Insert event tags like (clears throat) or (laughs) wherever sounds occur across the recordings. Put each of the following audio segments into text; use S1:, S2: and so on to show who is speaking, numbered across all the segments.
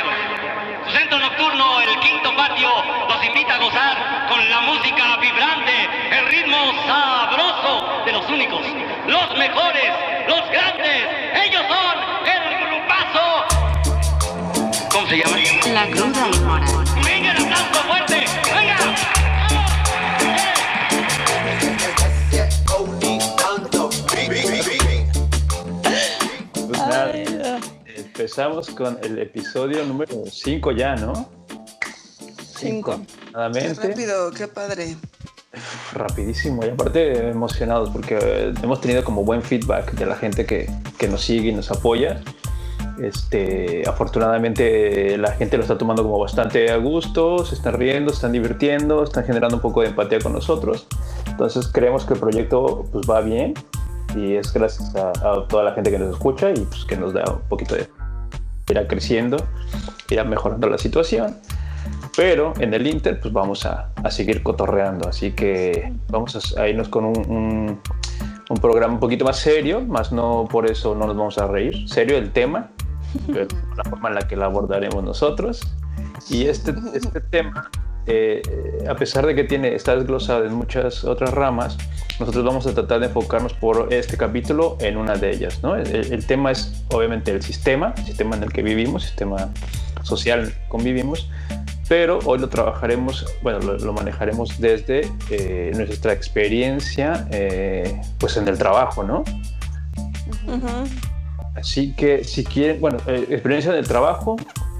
S1: caballeros. Centro nocturno, el quinto patio, los invita a gozar con la música vibrante, el ritmo sabroso de los únicos, los mejores, los grandes. Ellos son el grupazo. ¿Cómo se llama?
S2: La cruda
S3: empezamos con el episodio número 5 ya, ¿no?
S4: Cinco. Qué
S3: Aproximadamente.
S4: rápido, qué padre.
S3: Rapidísimo y aparte emocionados porque eh, hemos tenido como buen feedback de la gente que, que nos sigue y nos apoya. Este, afortunadamente la gente lo está tomando como bastante a gusto, se están riendo, se están divirtiendo, están generando un poco de empatía con nosotros. Entonces creemos que el proyecto pues va bien y es gracias a, a toda la gente que nos escucha y pues que nos da un poquito de irá creciendo, irá mejorando la situación. Pero en el Inter, pues vamos a, a seguir cotorreando. Así que vamos a, a irnos con un, un- un programa un poquito más serio, más no por eso no nos vamos a reír. Serio el tema, (laughs) pero la forma en la que lo abordaremos nosotros. Y este, este tema, eh, a pesar de que tiene, está desglosado en muchas otras ramas, nosotros vamos a tratar de enfocarnos por este capítulo en una de ellas. ¿no? El, el tema es obviamente el sistema, el sistema en el que vivimos, sistema social convivimos, pero hoy lo trabajaremos, bueno, lo, lo manejaremos desde eh, nuestra experiencia eh, pues en el trabajo, ¿no? Así que si quieren, bueno, experiencia en el trabajo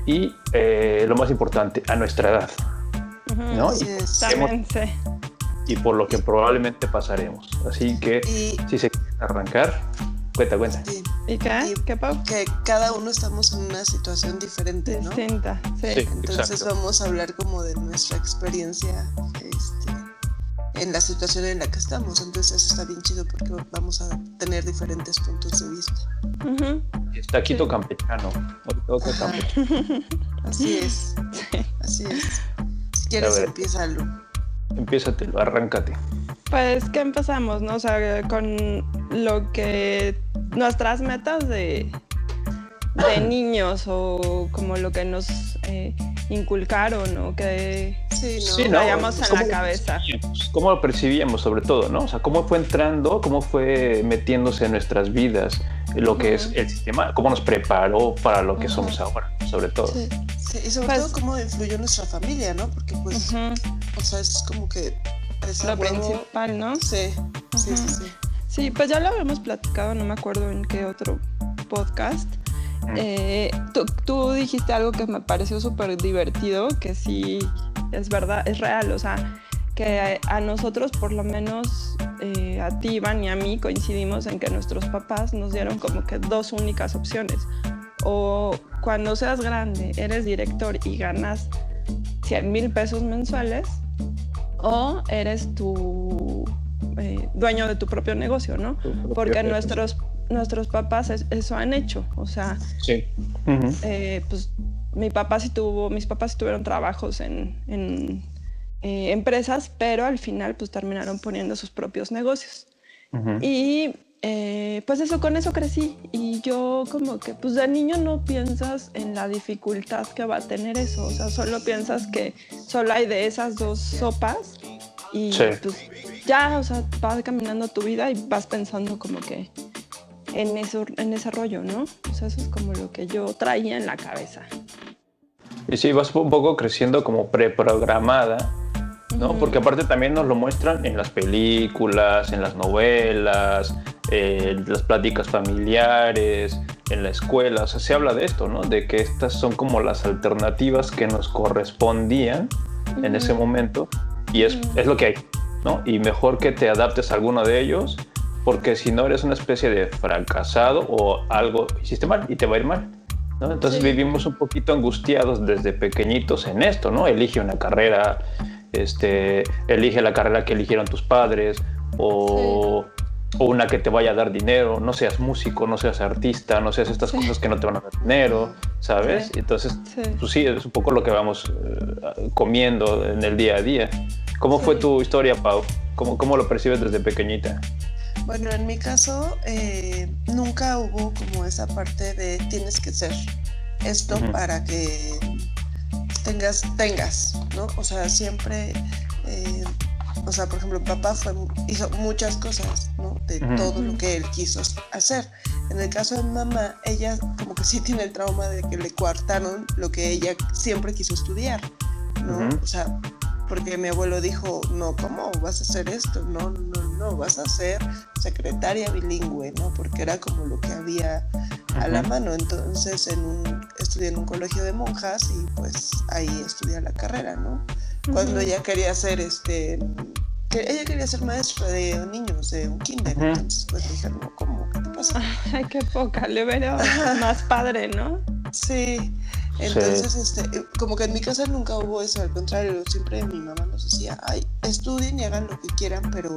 S3: y lo más importante, a nuestra edad, Y,
S5: sí.
S3: por lo que probablemente pasaremos. Así que
S4: Y
S3: si se quieren arrancar, cuenta, cuenta.
S4: sí,
S5: ¿Y qué?
S4: Y-
S5: ¿Qué, Pau?
S4: que cada uno estamos en una situación diferente, ¿no?
S5: Distinta, sí.
S3: Sí.
S4: Entonces
S3: exacto.
S4: vamos a hablar como de nuestra experiencia este, en la situación en la que estamos. Entonces eso está bien chido porque vamos a tener diferentes puntos de vista.
S5: Ujú.
S3: Está Quito Campechano.
S4: Ajá.
S3: Campechano.
S4: Así es, (laughs) así es. Quieres,
S3: A
S4: empiézalo.
S3: Empiézate, arráncate.
S5: Pues, ¿qué empezamos, no? O sea, con lo que... Nuestras metas de, de (clears throat) niños o como lo que nos eh, inculcaron o que
S4: Sí, ¿no?
S3: Sí,
S5: en
S3: ¿Cómo
S5: la cabeza.
S3: ¿Cómo lo percibíamos sobre todo, no? O sea, cómo fue entrando, cómo fue metiéndose en nuestras vidas lo que es el sistema, cómo nos preparó para lo que somos ahora, sobre todo.
S4: Sí, sí, y sobre
S5: Pues-
S4: todo cómo influyó nuestra familia, ¿no? Porque pues, o sea, es como que... es
S5: Lo
S4: huevo-
S5: principal, ¿no?
S4: Sí, sí, sí, sí.
S5: Sí, pues ya lo habíamos platicado, no me acuerdo en qué otro podcast. Eh, tú, tú dijiste algo que me pareció súper divertido, que sí es verdad, es real, o sea, que a, a nosotros por lo menos, eh, a ti Iván y a mí coincidimos en que nuestros papás nos dieron como que dos únicas opciones. O cuando seas grande, eres director y ganas 100 mil pesos mensuales, o eres tu eh, dueño de tu propio negocio, ¿no? Porque nuestros, nuestros papás es- eso han hecho. O sea,
S3: Sí.
S5: Eh, pues mi papá sí tuvo, mis papás sí tuvieron trabajos en, en, eh, empresas, pero al final pues terminaron poniendo sus propios negocios.
S3: Ujú.
S5: Y eh, pues eso, con eso crecí. Y yo como que, pues de niño no piensas en la dificultad que va a tener eso. O sea, solo piensas que solo hay de esas dos sopas. Y
S3: Sí.
S5: pues ya, o sea, vas caminando tu vida y vas pensando como que en, eso, en ese rollo, ¿no? O sea, eso es como lo que yo traía en la cabeza.
S3: Y sí, vas un poco creciendo como preprogramada, ¿no? Porque aparte también nos lo muestran en las películas, en las novelas, en las pláticas familiares, en la escuela. O sea, se habla de esto, ¿no? De que estas son como las alternativas que nos correspondían en ese momento y es, es lo que hay, ¿no? Y mejor que te adaptes a alguno de ellos porque si no eres una especie de fracasado o algo hiciste mal y te va a ir mal. ¿No? Entonces
S5: Sí.
S3: vivimos un poquito angustiados desde pequeñitos en esto, ¿no? Elige una carrera, este, elige la carrera que eligieron tus padres o, o una que te vaya a dar dinero, no seas músico, no seas artista, no seas estas
S5: Sí.
S3: cosas que no te van a dar dinero, ¿sabes? Entonces,
S5: Sí.
S3: pues sí, es un poco lo que vamos eh, comiendo en el día a día. ¿Cómo fue tu historia, Pau? ¿Cómo, ¿Cómo lo percibes desde pequeñita?
S4: Bueno, en mi caso, eh, nunca hubo como esa parte de tienes que ser. esto para que tengas, tengas, ¿no? O sea, siempre, eh, o sea, por ejemplo, papá fue, hizo muchas cosas, ¿no? De todo lo que él quiso hacer. En el caso de mamá, ella como que sí tiene el trauma de que le coartaron lo que ella siempre quiso estudiar, ¿no? O sea, porque mi abuelo dijo, no, ¿cómo vas a hacer esto? No, no, no, vas a ser secretaria bilingüe, ¿no? Porque era como lo que había a la mano. Entonces en un, estudié en un colegio de monjas y pues ahí estudié la carrera, ¿no? Cuando ella quería ser este ella quería ser maestra de niños de un kinder, entonces pues dije, no, ¿cómo? ¿Qué te pasa? (laughs)
S5: Ay, qué poca, le veo (laughs) más padre, ¿no?
S4: Sí, entonces, este, como que en mi casa nunca hubo eso, al contrario, siempre mi mamá nos decía, ay, estudien y hagan lo que quieran, pero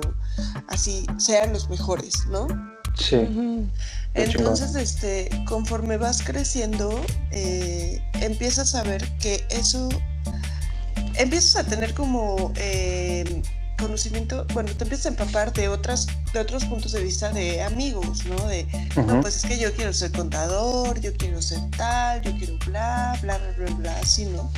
S4: así sean los mejores, ¿no?
S3: Sí.
S4: Entonces, este, conforme vas creciendo, eh, empiezas a ver que eso, empiezas a tener como eh, conocimiento, bueno, te empiezas a empapar de otras, de otros puntos de vista de amigos, ¿no? De, no, pues es que yo quiero ser contador, yo quiero ser tal, yo quiero bla, bla, bla, bla, bla, así, ¿no?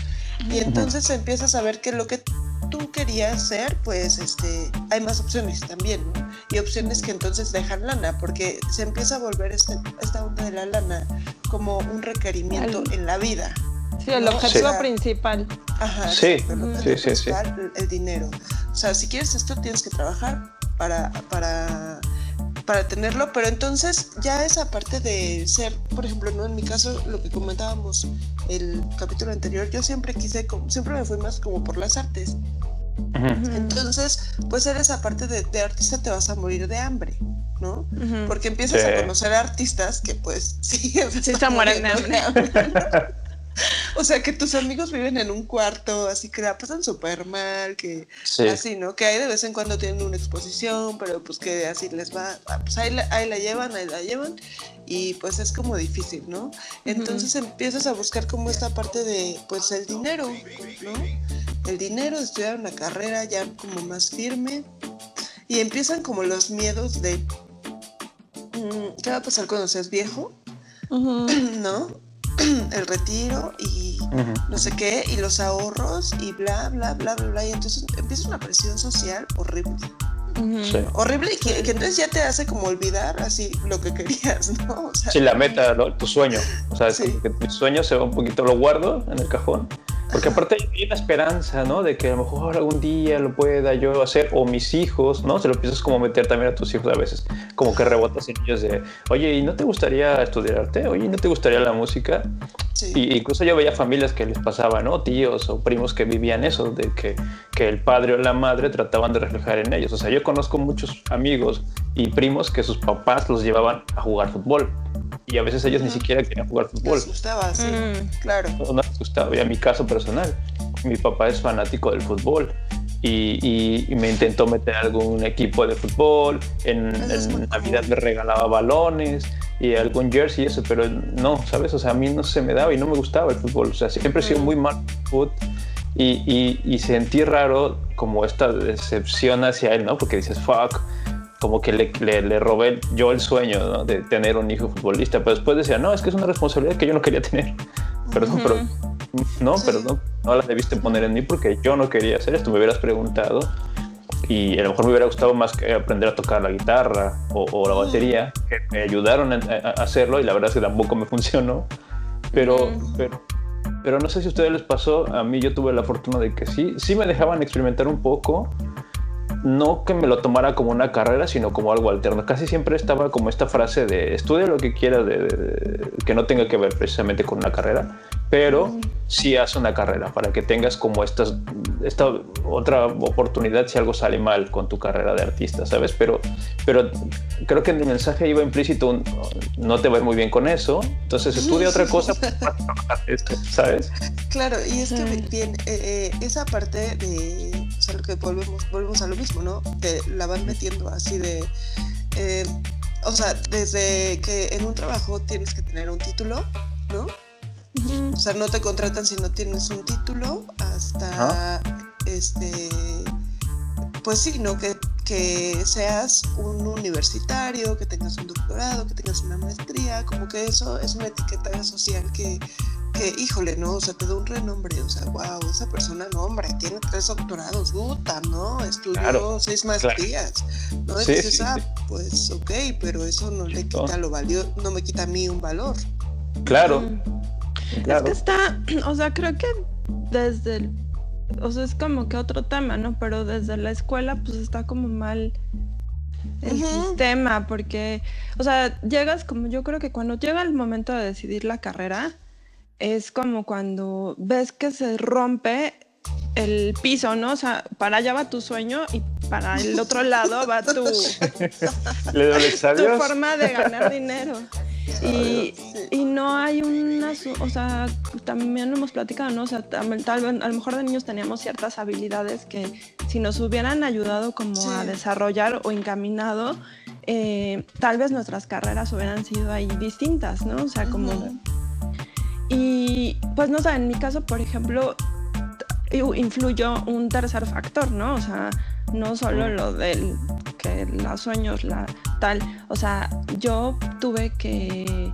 S4: Y entonces empiezas a ver que lo que tú querías ser, pues este, hay más opciones también, ¿no? Y opciones que entonces dejan lana, porque se empieza a volver este, esta onda de la lana como un requerimiento en la vida.
S5: Sí, el objetivo principal.
S4: Ajá,
S3: sí,
S4: sí, sí, sí, el dinero. O sea, si quieres esto, tienes que trabajar para, para, para tenerlo, pero entonces ya esa parte de ser, por ejemplo, no en mi caso, lo que comentábamos el capítulo anterior, yo siempre quise, siempre me fui más como por las artes. Entonces, pues eres esa parte de, artista te vas a morir de hambre, ¿no? Porque empiezas a conocer artistas que pues (laughs) sí,
S5: sí se mueren de hambre. (laughs) (laughs)
S4: O sea, que tus amigos viven en un cuarto, así que la pasan súper mal, que así, ¿no? Que ahí de vez en cuando tienen una exposición, pero pues que así les va, ah, pues ahí la, ahí la llevan, ahí la llevan, y pues es como difícil, ¿no? Entonces empiezas a buscar como esta parte de, pues el dinero, ¿no? El dinero, estudiar una carrera ya como más firme, y empiezan como los miedos de, mm, ¿qué va a pasar cuando seas viejo? (clears throat) ¿No? (clears throat) el retiro y no sé qué, y los ahorros y bla, bla, bla, bla, bla. Y entonces empieza una presión social horrible. Horrible y que, entonces ya te hace como olvidar así lo que querías, (laughs) ¿no?
S3: O sí, la meta, tu sueño. O sea, es que tu sueño se va un poquito, lo guardo en el cajón porque aparte hay una esperanza, ¿no? De que a lo mejor algún día lo pueda yo hacer, o mis hijos, ¿no? Se lo empiezas como meter también a tus hijos a veces, como que rebotas en ellos de, oye, ¿y no te gustaría estudiar arte? Oye, ¿y no te gustaría la música? Sí. Y incluso yo veía familias que les pasaba, ¿no? Tíos o primos que vivían eso, de que, que el padre o la madre trataban de reflejar en ellos. O sea, yo conozco muchos amigos y primos que sus papás los llevaban a jugar fútbol y a veces ellos ni siquiera querían jugar fútbol.
S4: Les gustaba, sí, mm. claro.
S3: No, no les gustaba. Y a mi caso personal, mi papá es fanático del fútbol y, y, me intentó meter algún equipo de fútbol. En, en Navidad me regalaba balones y algún jersey y eso, pero no, ¿sabes? O sea, a mí no se me daba y no me gustaba el fútbol. O sea, siempre he sido muy mal fútbol. Y, y, y, sentí raro como esta decepción hacia él, ¿no? Porque dices, fuck, como que le, le, robé yo el sueño de tener un hijo futbolista, pero después decía, no, es que es una responsabilidad que yo no quería tener. Perdón, pero no, perdón, no la debiste poner en mí porque yo no quería hacer esto, me hubieras preguntado y a lo mejor me hubiera gustado más que aprender a tocar la guitarra o, la batería, que me ayudaron a, hacerlo y la verdad es que tampoco me (laughs) funcionó, pero, pero, pero no sé si a ustedes les pasó, a mí yo tuve la fortuna de que sí, sí me dejaban experimentar un poco, no que me lo tomara como una carrera, sino como algo alterno. Casi siempre estaba como esta frase de estudia lo que quieras, de, que no tenga que ver precisamente con una carrera, pero sí haz una carrera para que tengas como estas, esta otra oportunidad si algo sale mal con tu carrera de artista, ¿sabes? Pero, pero creo que en el mensaje iba implícito no te va muy bien con eso, entonces estudia otra (laughs) cosa ¿sabes?
S4: Claro, y es que bien, eh, eh, esa parte de, o sea, lo que volvemos, volvemos a lo mismo, ¿no? Te la van metiendo así de... Eh, o sea, desde que en un trabajo tienes que tener un título, ¿no? O sea, no te contratan si no tienes un título hasta este pues sí, ¿no? Que, que seas un universitario, que tengas un doctorado, que tengas una maestría, como que eso es una etiqueta social que que, híjole, ¿no? O sea, te da un renombre, o sea, wow, esa persona, no, hombre, tiene tres doctorados, puta, ¿no? Estudió seis maestrías, ¿no? Entonces, ah, pues, ok, pero eso no le quita lo valioso, no me quita a mí un valor.
S3: Claro.
S5: Es que está, o sea, creo que desde el, o sea, es como que otro tema, ¿no? Pero desde la escuela, pues está como mal el sistema, porque, o sea, llegas como yo creo que cuando llega el momento de decidir la carrera, es como cuando ves que se rompe el piso, ¿no? O sea, para allá va tu sueño y para el otro lado va tu, (laughs) (laughs) tu forma de ganar dinero. Y, y, no hay una, o sea, también lo hemos platicado, ¿no? O sea, tal, vez a lo mejor de niños teníamos ciertas habilidades que si nos hubieran ayudado como a desarrollar o encaminado, eh, tal vez nuestras carreras hubieran sido ahí distintas, ¿no? O sea, como... Y pues no sé, en mi caso, por ejemplo, influyó un tercer factor, ¿no? O sea, no solo lo del que los sueños, la tal, o sea, yo tuve que,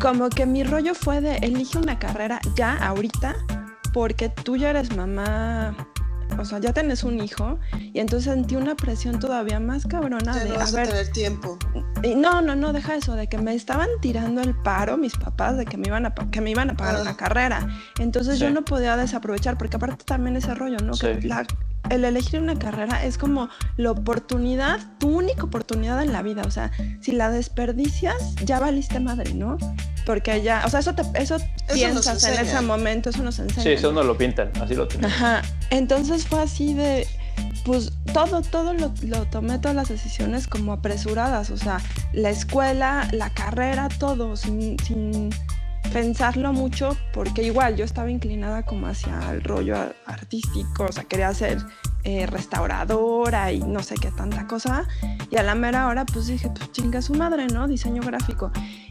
S5: como que mi rollo fue de elige una carrera ya, ahorita, porque tú ya eres mamá o sea, ya tenés un hijo y entonces sentí una presión todavía más cabrona de
S4: no vas a, tener tiempo.
S5: Y no, no, no, deja eso, de que me estaban tirando el paro mis papás de que me iban a, que me iban a pagar una carrera. Entonces yo no podía desaprovechar, porque aparte también ese rollo, ¿no? Que la, el elegir una carrera es como la oportunidad, tu única oportunidad en la vida. O sea, si la desperdicias, ya valiste madre, ¿no? Porque ya, o sea, eso, te, eso, piensas en ese momento, eso nos enseña.
S3: Sí, eso no lo pintan, así lo tienen.
S5: Ajá. Entonces fue así de, pues todo, todo lo, lo, tomé, todas las decisiones como apresuradas. O sea, la escuela, la carrera, todo, sin, sin pensarlo mucho porque igual yo estaba inclinada como hacia el rollo artístico, o sea, quería ser eh, restauradora y no sé qué tanta cosa. Y a la mera hora pues dije, pues chinga su madre, ¿no? Diseño gráfico.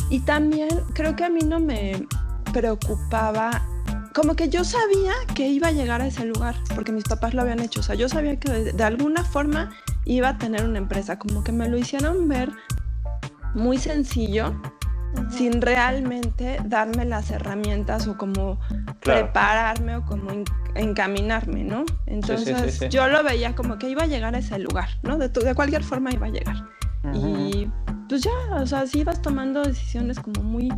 S5: Y también creo que a mí no me preocupaba, como que yo sabía que iba a llegar a ese lugar, porque mis papás lo habían hecho, o sea, yo sabía que de alguna forma iba a tener una empresa, como que me lo hicieron ver muy sencillo sin realmente darme las herramientas o como prepararme o como encaminarme, ¿no? Entonces yo lo veía como que iba a llegar a ese lugar, ¿no? De, de cualquier forma iba a llegar. Y pues ya, o sea, sí ibas tomando decisiones como muy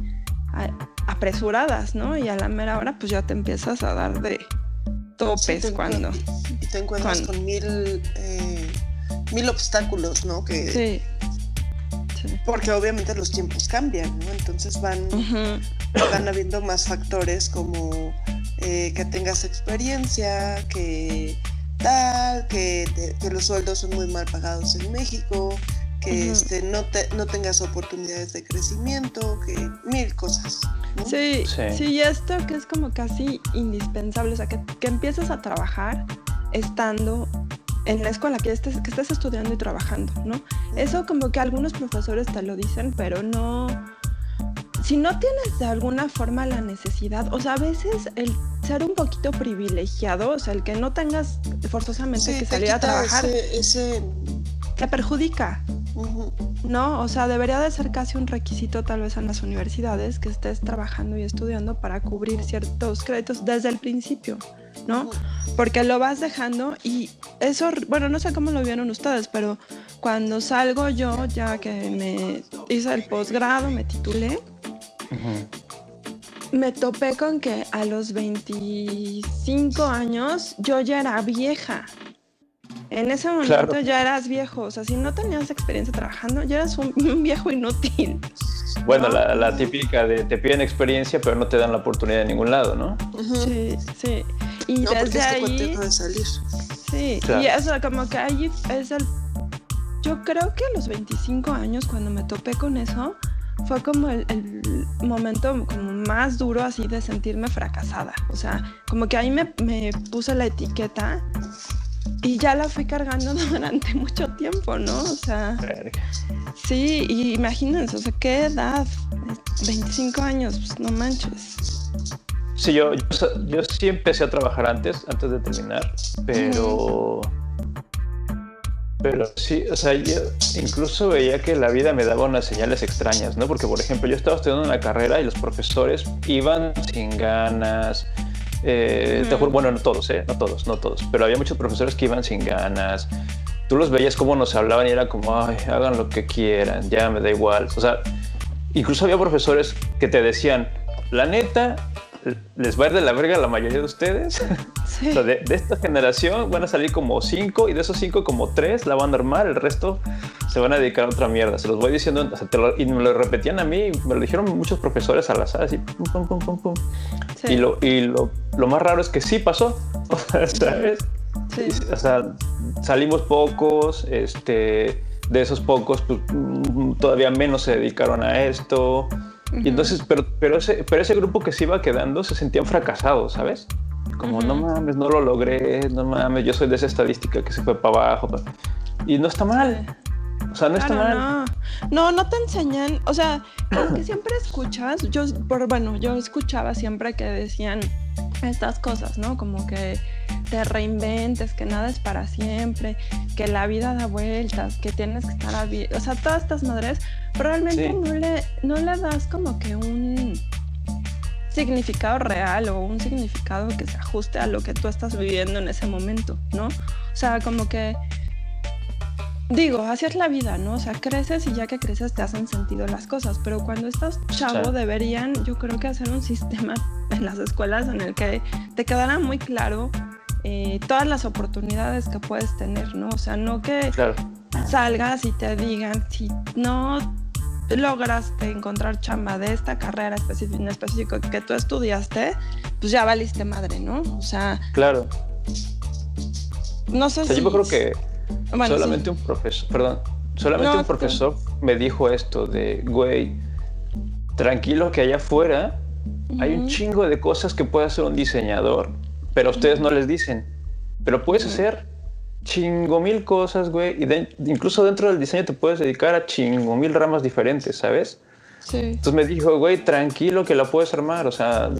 S5: apresuradas, ¿no? Y a la mera hora pues ya te empiezas a dar de topes cuando...
S4: Y te encuentras con mil, eh, mil obstáculos, ¿no? Que, sí porque obviamente los tiempos cambian, ¿no? Entonces van, van habiendo más factores como eh, que tengas experiencia, que tal, que, los sueldos son muy mal pagados en México, que este, no, no tengas oportunidades de crecimiento, que mil cosas.
S5: Sí, sí, sí, y esto que es como casi indispensable, o sea, que, que empieces a trabajar estando en la escuela, que estés, que estés estudiando y trabajando, ¿no? Eso como que algunos profesores te lo dicen, pero no... Si no tienes de alguna forma la necesidad, o sea, a veces el ser un poquito privilegiado, o sea, el que no tengas forzosamente que salir a trabajar,
S4: ese,
S5: te perjudica. No, o sea, debería de ser casi un requisito tal vez en las universidades que estés trabajando y estudiando para cubrir ciertos créditos desde el principio. ¿no? Porque lo vas dejando y eso, bueno, no sé cómo lo vieron ustedes, pero cuando salgo yo, ya que me hice el posgrado, me titulé, me topé con que a los 25 años yo ya era vieja. En ese momento ya eras viejo, o sea, si no tenías experiencia trabajando, ya eras un, (laughs) viejo inútil.
S3: Bueno, la, típica de te piden experiencia, pero no te dan la oportunidad en ningún lado, ¿no?
S5: Sí, sí. Y
S4: no,
S5: desde
S4: ahí. De salir.
S5: Sí, y eso, como que ahí es el. Yo creo que a los 25 años, cuando me topé con eso, fue como el, momento como más duro así de sentirme fracasada. O sea, como que ahí me, me puse la etiqueta y ya la fui cargando (laughs) durante mucho tiempo, ¿no? O sea, sí, y imagínense, o sea, ¿qué edad? 25 años, pues no manches.
S3: Sí, yo, yo, sí empecé a trabajar antes, antes de terminar, pero Pero sí, o sea, yo incluso veía que la vida me daba unas señales extrañas, ¿no? Porque, por ejemplo, yo estaba estudiando una carrera y los profesores iban sin ganas. Eh, bueno, no todos, ¿eh? No todos, no todos. Pero había muchos profesores que iban sin ganas. Tú los veías cómo nos hablaban y era como, ay, hagan lo que quieran, ya me da igual. O sea, incluso había profesores que te decían, la neta, les va a ir de la verga a la mayoría de ustedes. (laughs) de, esta generación van a salir como cinco y de esos cinco como tres la van a armar, el resto se van a dedicar a otra mierda. Se los voy diciendo y me lo repetían a mí, me lo dijeron muchos profesores al azar, así, pum, pum, pum, pum, Y, lo, y lo, lo, más raro es que sí pasó, (laughs) ¿sabes? O sea, salimos pocos, este, de esos pocos, pues, mm, todavía menos se dedicaron a esto. Y entonces, pero, pero, ese, pero ese grupo que se iba quedando se sentían fracasados, ¿sabes? Como, no mames, no lo logré, no mames, yo soy de esa estadística que se fue para abajo. Y no está mal. O sea, no está mal.
S5: No. no, no te enseñan, o sea, como que siempre escuchas, yo, por, bueno, yo escuchaba siempre que decían estas cosas, ¿no? Como que te reinventes, que nada es para siempre, que la vida da vueltas, que tienes que estar abierto, o sea, todas estas madres, pero realmente no, le, no le das como que un significado real o un significado que se ajuste a lo que tú estás viviendo en ese momento, ¿no? O sea, como que digo, así es la vida, ¿no? O sea, creces y ya que creces te hacen sentido las cosas, pero cuando estás chavo deberían, yo creo que hacer un (laughs) sistema en las escuelas en el que te quedara muy claro eh, todas las oportunidades que puedes tener, ¿no? O sea, no que salgas y te digan, si no lograste encontrar chamba de esta carrera específica, en específico que tú estudiaste, pues ya valiste madre, ¿no? O sea...
S3: Claro.
S5: No sé si...
S3: Yo creo que solamente un profesor, perdón, solamente un profesor me dijo esto de, güey, tranquilo que allá afuera hay un chingo de cosas que puede hacer un diseñador, pero ustedes no les dicen. Pero puedes hacer chingo mil cosas, güey, y incluso dentro del diseño te puedes dedicar a chingo mil ramas diferentes, ¿sabes? Entonces me dijo, güey, tranquilo que la puedes armar. O sea,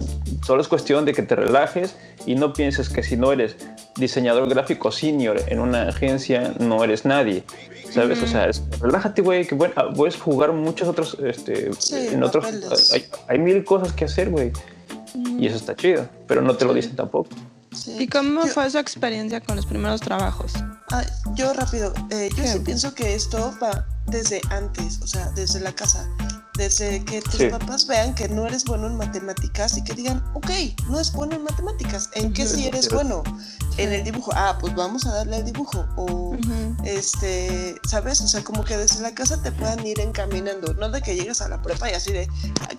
S3: solo es cuestión de que te relajes y no pienses que si no eres diseñador gráfico senior en una agencia, no eres nadie. ¿Sabes? O sea, relájate, güey, que bueno, ah, puedes jugar muchos otros, este, en otros, hay, mil cosas que hacer, güey. Y eso está chido, pero no te lo dicen tampoco.
S5: ¿Y cómo fue su experiencia con los primeros trabajos?
S4: Ah, yo rápido, eh, yo sí pienso que esto va desde antes, o sea, desde la casa desde que tus papás vean que no eres bueno en matemáticas y que digan, ok, no es bueno en matemáticas, ¿en qué sí eres bueno? En el dibujo, ah, pues vamos a darle al dibujo. O, este, ¿sabes? O sea, como que desde la casa te puedan ir encaminando, no de que llegues a la prepa y así de,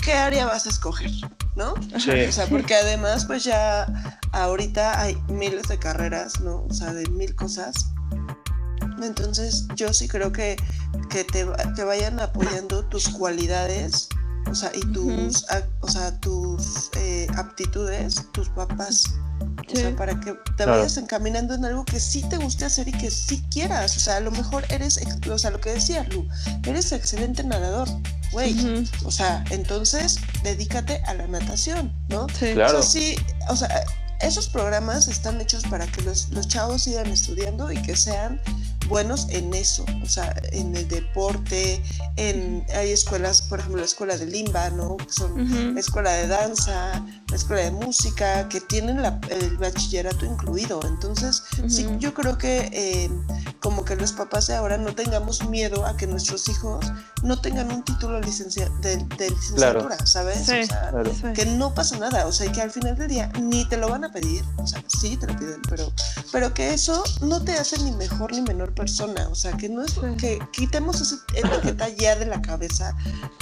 S4: ¿qué área vas a escoger? ¿No? O sea, porque además, pues ya ahorita hay miles de carreras, ¿no? O sea, de mil cosas entonces yo sí creo que, que te, te vayan apoyando tus cualidades, o sea, y tus, o sea, tus eh, aptitudes, tus papás. O sea, para que te vayas encaminando en algo que sí te guste hacer y que sí quieras. O sea, a lo mejor eres, o sea, lo que decía Lu, eres excelente nadador, güey. O sea, entonces dedícate a la natación, ¿no?
S3: Sí, claro.
S4: O sea, sí, o sea, esos programas están hechos para que los, los chavos sigan estudiando y que sean buenos en eso, o sea, en el deporte, en, hay escuelas, por ejemplo, la escuela de Limba, ¿no? Que son la escuela de danza, la escuela de música, que tienen el bachillerato incluido. Entonces, sí, yo creo que eh, como que los papás de ahora no tengamos miedo a que nuestros hijos no tengan un título de, licenciatura, ¿sabes? o sea, que no pasa nada, o sea, que al final del día ni te lo van a pedir, o sea, sí te lo piden, pero, pero que eso no te hace ni mejor ni menor persona, o sea, que no es que quitemos esa etiqueta ya de la cabeza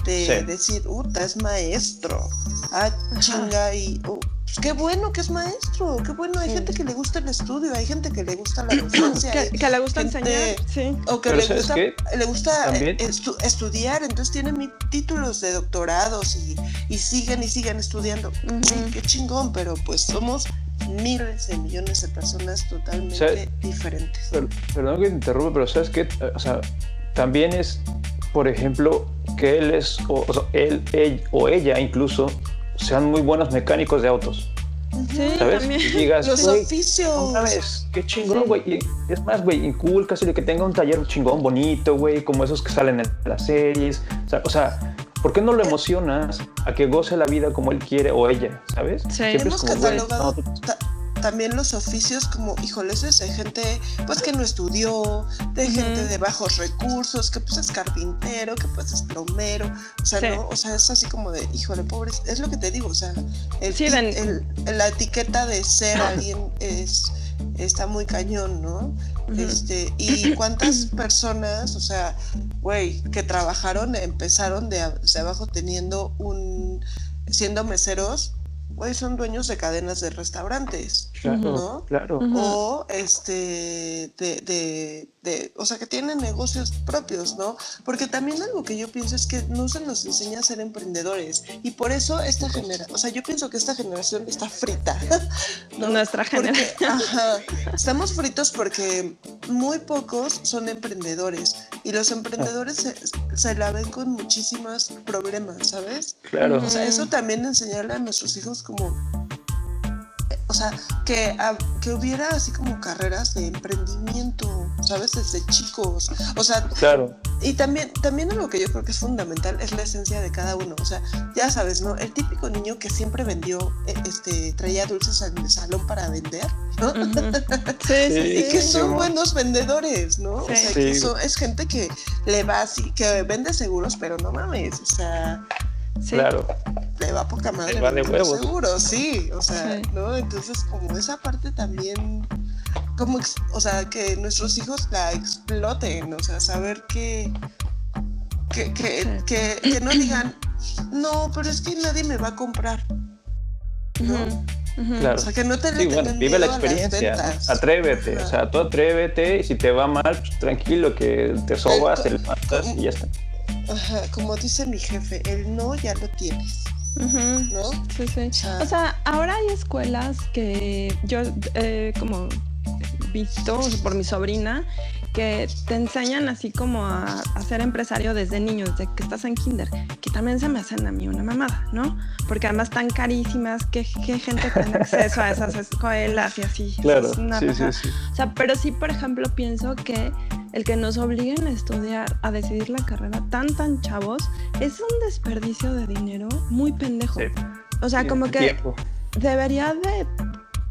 S4: de decir, puta, es maestro, ah, chinga, y oh, pues qué bueno que es maestro, qué bueno, hay gente que le gusta el estudio, hay gente que le gusta la (clears throat) docencia,
S5: que, le gusta enseñar, sí.
S4: o que le gusta, le gusta estudiar, entonces tienen títulos de doctorados y, y siguen y siguen estudiando, qué chingón, pero pues somos miles de millones de personas totalmente diferentes.
S3: perdón que te interrumpa, pero ¿sabes qué? O sea, también es, por ejemplo, que él es, o, él, o ella incluso, sean muy buenos mecánicos de autos. ¿sabes? Y digas,
S4: Los oficios.
S3: ¿Sabes? Qué chingón, güey. Es más, güey, inculca de que tenga un taller chingón, bonito, güey, como esos que salen en las series. O sea, ¿por qué no lo emocionas a que goce la vida como él quiere o ella, ¿sabes?
S4: Sí. Siempre Hemos es como, catalogado también los oficios como, híjoles, es de gente pues que no estudió, de gente de bajos recursos, que pues es carpintero, que pues es plomero, o sea, no, o sea, es así como de, híjole, pobre, es lo que te digo, o sea, el, la etiqueta de ser alguien es está muy cañón, ¿no? Este, y cuántas personas, o sea, güey, que trabajaron, empezaron de, de abajo teniendo un siendo meseros hoy son dueños de cadenas de restaurantes, ¿no?
S3: Claro.
S4: O este, de, de, o sea, que tienen negocios propios, ¿no? Porque también algo que yo pienso es que no se nos enseña a ser emprendedores y por eso esta generación, o sea, yo pienso que esta generación está frita. (laughs)
S5: ¿no? Nuestra generación.
S4: ajá, estamos fritos porque muy pocos son emprendedores y los emprendedores se, se la ven con muchísimos problemas, ¿sabes?
S3: Claro.
S4: O sea, eso también enseñarle a nuestros hijos como o sea, que, que hubiera así como carreras de emprendimiento, ¿sabes? Desde chicos. O sea,
S3: claro.
S4: Y también, también algo que yo creo que es fundamental es la esencia de cada uno. O sea, ya sabes, ¿no? El típico niño que siempre vendió, eh, este, traía dulces al salón para vender, ¿no? (laughs)
S5: sí, sí,
S4: y que son buenos vendedores, ¿no? O sea, que es gente que le va así, que vende seguros, pero no mames, o sea
S3: Claro.
S4: Le va poca madre.
S3: Le va de huevos.
S4: Seguro, sí. O sea, ¿no? Entonces, como esa parte también, como, o sea, que nuestros hijos la exploten, o sea, saber que, que, que, que, no digan, no, pero es que nadie me va a comprar. ¿no?
S3: Claro.
S4: O sea, que no te
S3: sí, bueno, vive la experiencia, atrévete, o sea, tú atrévete y si te va mal, pues tranquilo, que te sobas, te levantas y ya está.
S4: Ajá, como dice mi jefe, el no ya lo tienes. ¿No?
S5: Sí, sí. O sea, ahora hay escuelas que yo, eh, como visto por mi sobrina, que te enseñan así como a, ser empresario desde niño, desde que estás en kinder, que también se me hacen a mí una mamada, ¿no? Porque además están carísimas, que, gente tiene (laughs) acceso a esas escuelas y así.
S3: Claro, sí, sí, sí.
S5: O sea, pero sí, por ejemplo, pienso que el que nos obliguen a estudiar, a decidir la carrera tan, tan chavos, es un desperdicio de dinero muy pendejo. O sea, como que debería de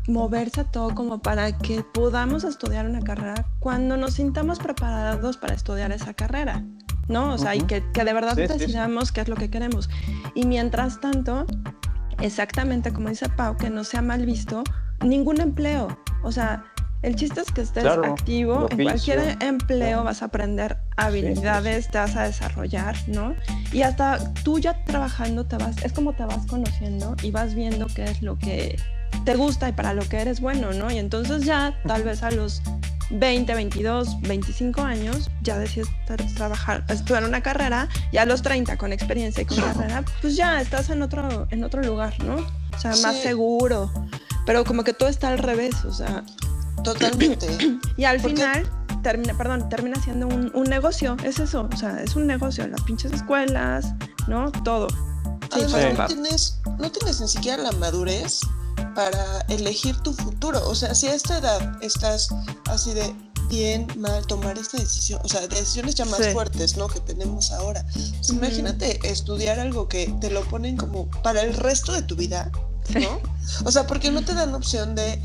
S5: moverse todo como para que podamos estudiar una carrera cuando nos sintamos preparados para estudiar esa carrera, ¿no? O sea, y que, de verdad decidamos qué es lo que queremos. Y mientras tanto, exactamente como dice Pau, que no sea mal visto ningún empleo. O sea, el chiste es que estés activo, en cualquier empleo vas a aprender habilidades, te vas a desarrollar, ¿no? Y hasta tú ya trabajando te vas, es como te vas conociendo y vas viendo qué es lo que te gusta y para lo que eres bueno, ¿no? Y entonces ya tal vez a los 20, 22, 25 años ya decides trabajar, estudiar una carrera y a los 30 con experiencia y con carrera, pues ya estás en otro, en otro lugar, ¿no? O sea, más seguro. Pero como que todo está al revés, o sea. (clears throat)
S4: Totalmente.
S5: y al final termina, perdón, termina siendo un, un, negocio, es eso, o sea, es un negocio, las pinches escuelas, ¿no? Todo.
S4: Además, no, tienes, no tienes ni siquiera la madurez para elegir tu futuro. O sea, si a esta edad estás así de bien, mal, tomar esta decisión, o sea, decisiones ya más fuertes, ¿no? Que tenemos ahora. Imagínate estudiar algo que te lo ponen como para el resto de tu vida, ¿no? O sea, porque no te dan opción de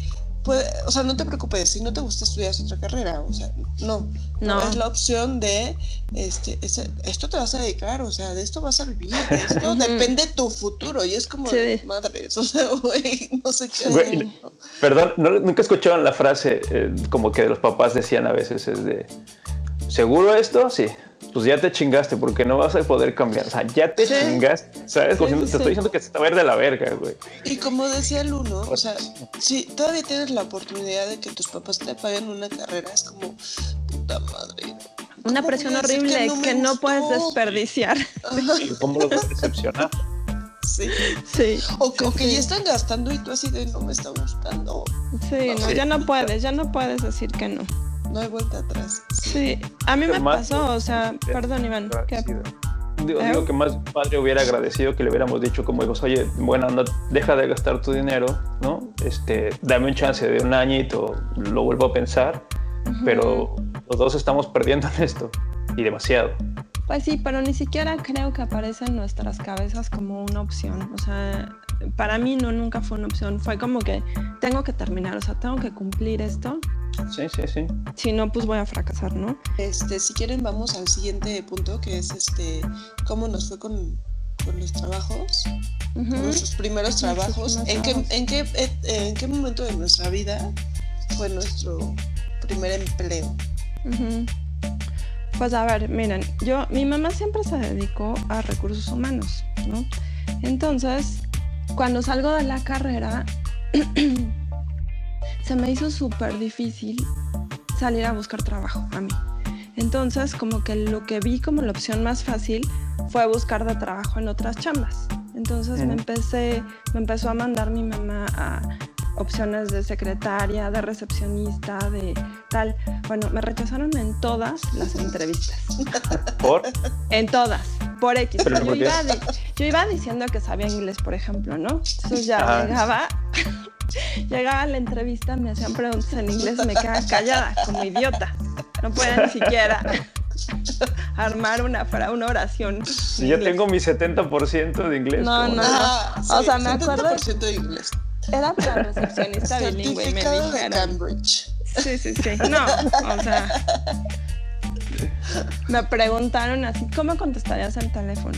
S4: o sea, no te preocupes, si no te gusta estudiar otra carrera, o sea, no, no. Es la opción de, este, esto te vas a dedicar, o sea, de esto vas a vivir, de esto depende tu futuro, y es como, sí. madres, (laughs) o sea, güey, no sé qué.
S3: perdón, nunca escucharon la frase eh, como que los papás decían a veces, es de, ¿seguro esto? Sí pues ya te chingaste porque no vas a poder cambiar. O sea, ya te chingaste, ¿sabes? te estoy diciendo que se está a ver de la verga, güey.
S4: Y como decía el uno, o sea, si todavía tienes la oportunidad de que tus papás te paguen una carrera, es como, puta madre.
S5: Una presión horrible que no, puedes desperdiciar.
S3: ¿Cómo lo vas a decepcionar?
S4: Sí.
S5: sí.
S4: O, que ya están gastando y tú así de no me está gustando.
S5: Sí, no, ya no puedes, ya no puedes decir que no
S4: no hay vuelta atrás.
S5: Sí, a mí me pasó, o sea, perdón Iván.
S3: Digo, digo, que más padre hubiera agradecido que le hubiéramos dicho como hijos, oye, bueno, no, deja de gastar tu dinero, ¿no? Este, dame un chance de un añito, lo vuelvo a pensar, pero los dos estamos perdiendo en esto y demasiado.
S5: Pues sí, pero ni siquiera creo que aparece en nuestras cabezas como una opción. O sea, para mí no nunca fue una opción. Fue como que tengo que terminar, o sea, tengo que cumplir esto.
S3: Sí, sí, sí.
S5: Si no, pues voy a fracasar, ¿no?
S4: Este, si quieren, vamos al siguiente punto, que es este, cómo nos fue con, con los trabajos, con nuestros primeros trabajos. ¿En, Qué, en, qué, ¿En qué momento de nuestra vida fue nuestro primer empleo?
S5: Pues a ver, miren, yo, mi mamá siempre se dedicó a recursos humanos, ¿no? Entonces, cuando salgo de la carrera, (clears throat) se me hizo súper difícil salir a buscar trabajo a mí. Entonces, como que lo que vi como la opción más fácil fue buscar de trabajo en otras chambas. Entonces me empecé, me empezó a mandar mi mamá a opciones de secretaria, de recepcionista, de tal. Bueno, me rechazaron en todas las entrevistas.
S3: ¿Por?
S5: En todas, por X. Yo iba, yo iba, diciendo que sabía inglés, por ejemplo, ¿no? Entonces ya ah. llegaba, (laughs) llegaba a la entrevista, me hacían preguntas en inglés y me quedaba callada, como idiota. No podía ni siquiera (laughs) armar una, una oración.
S3: Si yo tengo mi 70% de inglés.
S5: No, no, no. o sea, me acuerdo.
S4: 70% de inglés.
S5: Era para recepcionista bilingüe y me dijeron.
S4: Cambridge.
S5: Sí, sí, sí. (laughs) No, o sea. Me preguntaron así, ¿cómo contestarías el teléfono?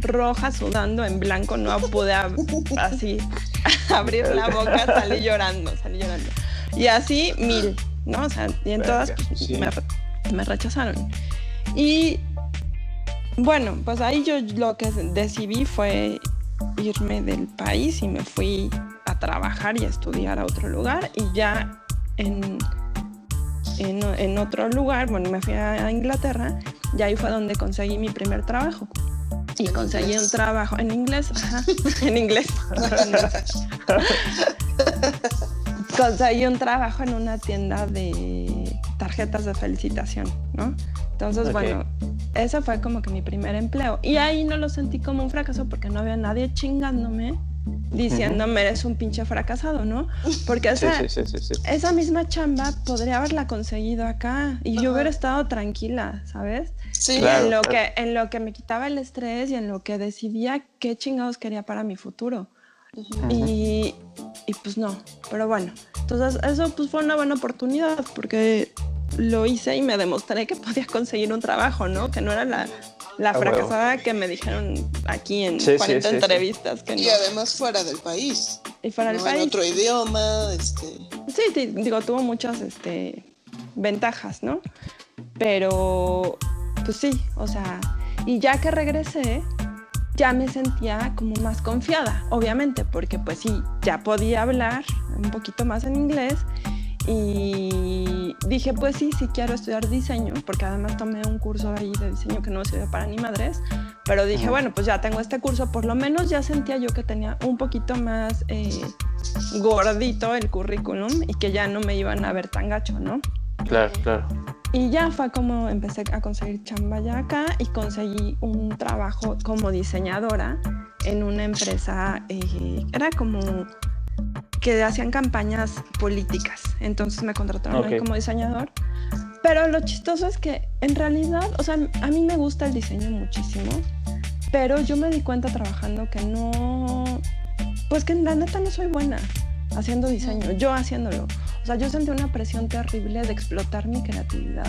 S5: Roja, sudando, en blanco, no pude así (laughs) abrir la boca, salí llorando, salí llorando. Y así mil, ¿no? O sea, y en todas pues, me, me rechazaron. Y bueno, pues ahí yo lo que decidí fue irme del país y me fui a trabajar y a estudiar a otro lugar y ya en, en, otro lugar, bueno, me fui a Inglaterra y ahí fue donde conseguí mi primer trabajo. Y conseguí un trabajo en inglés, ajá, en inglés. (laughs) (laughs) conseguí un trabajo en una tienda de tarjetas de felicitación, ¿no? Entonces, bueno, eso fue como que mi primer empleo. Y ahí no lo sentí como un fracaso porque no había nadie chingándome diciéndome eres un pinche fracasado, ¿no? Porque esa, esa misma chamba podría haberla conseguido acá y yo hubiera estado tranquila, ¿sabes? Sí. en, lo que, en lo que me quitaba el estrés y en lo que decidía qué chingados quería para mi futuro. y, y, pues no, pero bueno, entonces eso pues fue una buena oportunidad porque lo hice y me demostré que podía conseguir un trabajo, ¿no? Que no era la, la fracasada que me dijeron aquí en 40 entrevistas. Que
S4: Y además fuera del país.
S5: Y fuera del país.
S4: En otro idioma, este...
S5: Sí, digo, tuvo muchas este, ventajas, ¿no? Pero, pues sí, o sea, y ya que regresé, ya me sentía como más confiada, obviamente, porque pues sí, ya podía hablar un poquito más en inglés y dije, pues sí, sí quiero estudiar diseño, porque además tomé un curso ahí de diseño que no sirvió para ni madres, pero dije, bueno, pues ya tengo este curso, por lo menos ya sentía yo que tenía un poquito más eh, gordito el currículum y que ya no me iban a ver tan gacho, ¿no?
S3: Claro, claro.
S5: Y ya fue como empecé a conseguir chamba ya acá y conseguí un trabajo como diseñadora en una empresa, eh, era como que hacían campañas políticas. Entonces me contrataron como diseñador. Pero lo chistoso es que en realidad, o sea, a mí me gusta el diseño muchísimo, pero yo me di cuenta trabajando que no, pues que en la neta no soy buena haciendo diseño, yo haciéndolo. O sea, yo sentí una presión terrible de explotar mi creatividad,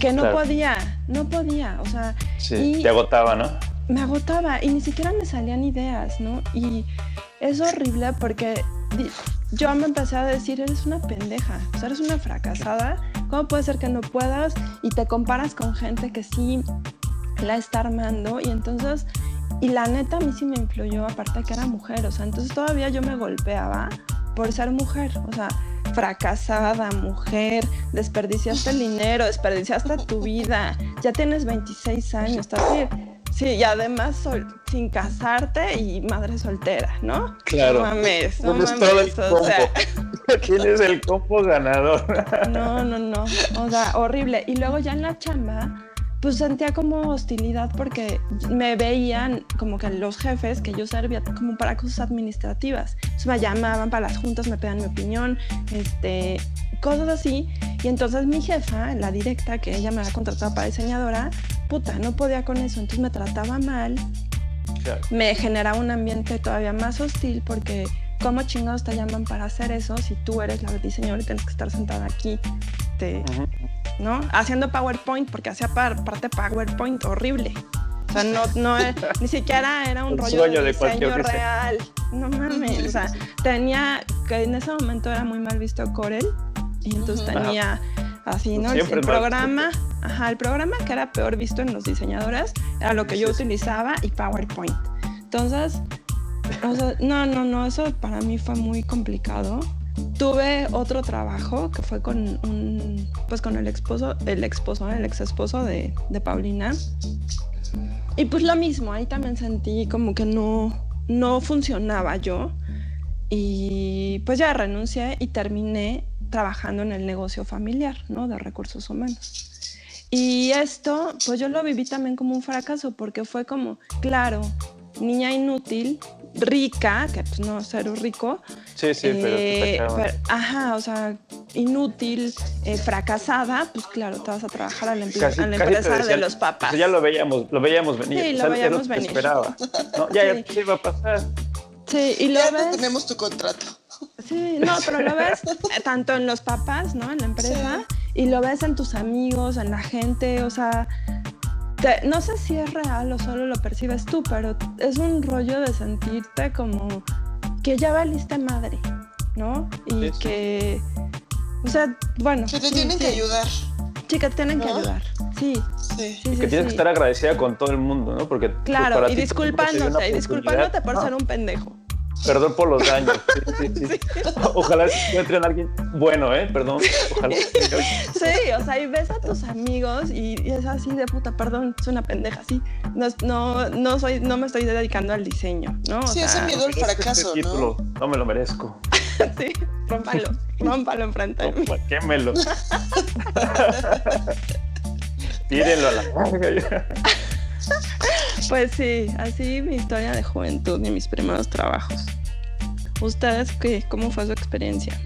S5: que no podía, no podía, o sea...
S3: Sí, te agotaba, ¿no?
S5: Me agotaba y ni siquiera me salían ideas, ¿no? Y es horrible porque yo me empecé a decir, eres una pendeja, o sea, eres una fracasada, ¿cómo puede ser que no puedas? Y te comparas con gente que sí la está armando y entonces, y la neta a mí sí me influyó, aparte que era mujer, o sea, entonces todavía yo me golpeaba por ser mujer, o sea, fracasada, mujer, desperdiciaste el dinero, desperdiciaste tu vida, ya tienes 26 años, estás bien Sí, y además sin casarte y madre soltera, ¿no?
S3: Claro.
S5: No mames, no mames. o sea... (laughs)
S3: ¿Quién es el combo ganador?
S5: no, no, no. O sea, horrible. Y luego ya en la chamba, pues sentía como hostilidad porque me veían como que los jefes que yo servía como para cosas administrativas. Entonces me llamaban para las juntas, me pedían mi opinión, este, cosas así. Y entonces mi jefa, la directa, que ella me había contratado para diseñadora, puta, no podía con eso, entonces me trataba mal. Me generaba un ambiente todavía más hostil porque ¿cómo chingados te llaman para hacer eso si tú eres la diseñadora y tienes que estar sentada aquí? Te, ¿no? Haciendo PowerPoint, porque hacía parte PowerPoint horrible. O sea, no, no, (laughs) ni siquiera era un, rollo de, diseño real. No mames, o sea, tenía, que en ese momento era muy mal visto Corel, y entonces tenía así, ¿no? el, programa, ajá, el programa que era peor visto en los diseñadores era lo que yo utilizaba y PowerPoint. Entonces, o sea, no, no, no, eso para mí fue muy complicado. Tuve otro trabajo que fue con un, pues con el esposo, el esposo, el ex esposo de, de Paulina. Y pues lo mismo, ahí también sentí como que no, no funcionaba yo. Y pues ya renuncié y terminé trabajando en el negocio familiar, ¿no? De recursos humanos. Y esto, pues yo lo viví también como un fracaso, porque fue como, claro, niña inútil, rica, que pues no cero rico.
S3: Sí, sí,
S5: eh, pero, Ajá, o sea, inútil, eh, fracasada, pues claro, te vas a trabajar a la, empresa de los papás.
S3: ya lo veíamos, lo veíamos venir.
S5: Sí, lo veíamos venir.
S3: esperaba. No, ya, ya, (laughs) iba a pasar?
S5: Sí, y lo
S4: ya
S5: ves.
S4: tenemos tu contrato.
S5: Sí, no, pero lo ves eh, tanto en los papás, ¿no? En la empresa, y lo ves en tus amigos, en la gente, o sea, no sé si es real o solo lo percibes tú, pero es un rollo de sentirte como que ya valiste madre, ¿no? Y que, o sea, bueno.
S4: Que te tienen que ayudar.
S5: Sí, que te tienen que ayudar. Sí. Sí.
S3: sí que tienes que estar agradecida con todo el mundo, ¿no? Porque
S5: pues, claro, y disculpándote, y disculpándote por ser un pendejo.
S3: Perdón por los daños. (laughs) Sí, sí, sí. Ojalá encuentren a alguien bueno, ¿eh? Perdón. Ojalá.
S5: Sí, o sea, y ves a tus amigos y, es así de puta, perdón, es una pendeja, sí. No, no, no, soy, no me estoy dedicando al diseño, ¿no?
S4: O sí, ese miedo al fracaso, este ¿no?
S3: No me lo merezco. (laughs)
S5: sí, rómpalo, (laughs) rómpalo enfrente de mí.
S3: Quémelo. Tírenlo a la.
S5: Pues sí, así mi historia de juventud y mis primeros trabajos. ¿Ustedes qué? ¿Cómo fue su experiencia?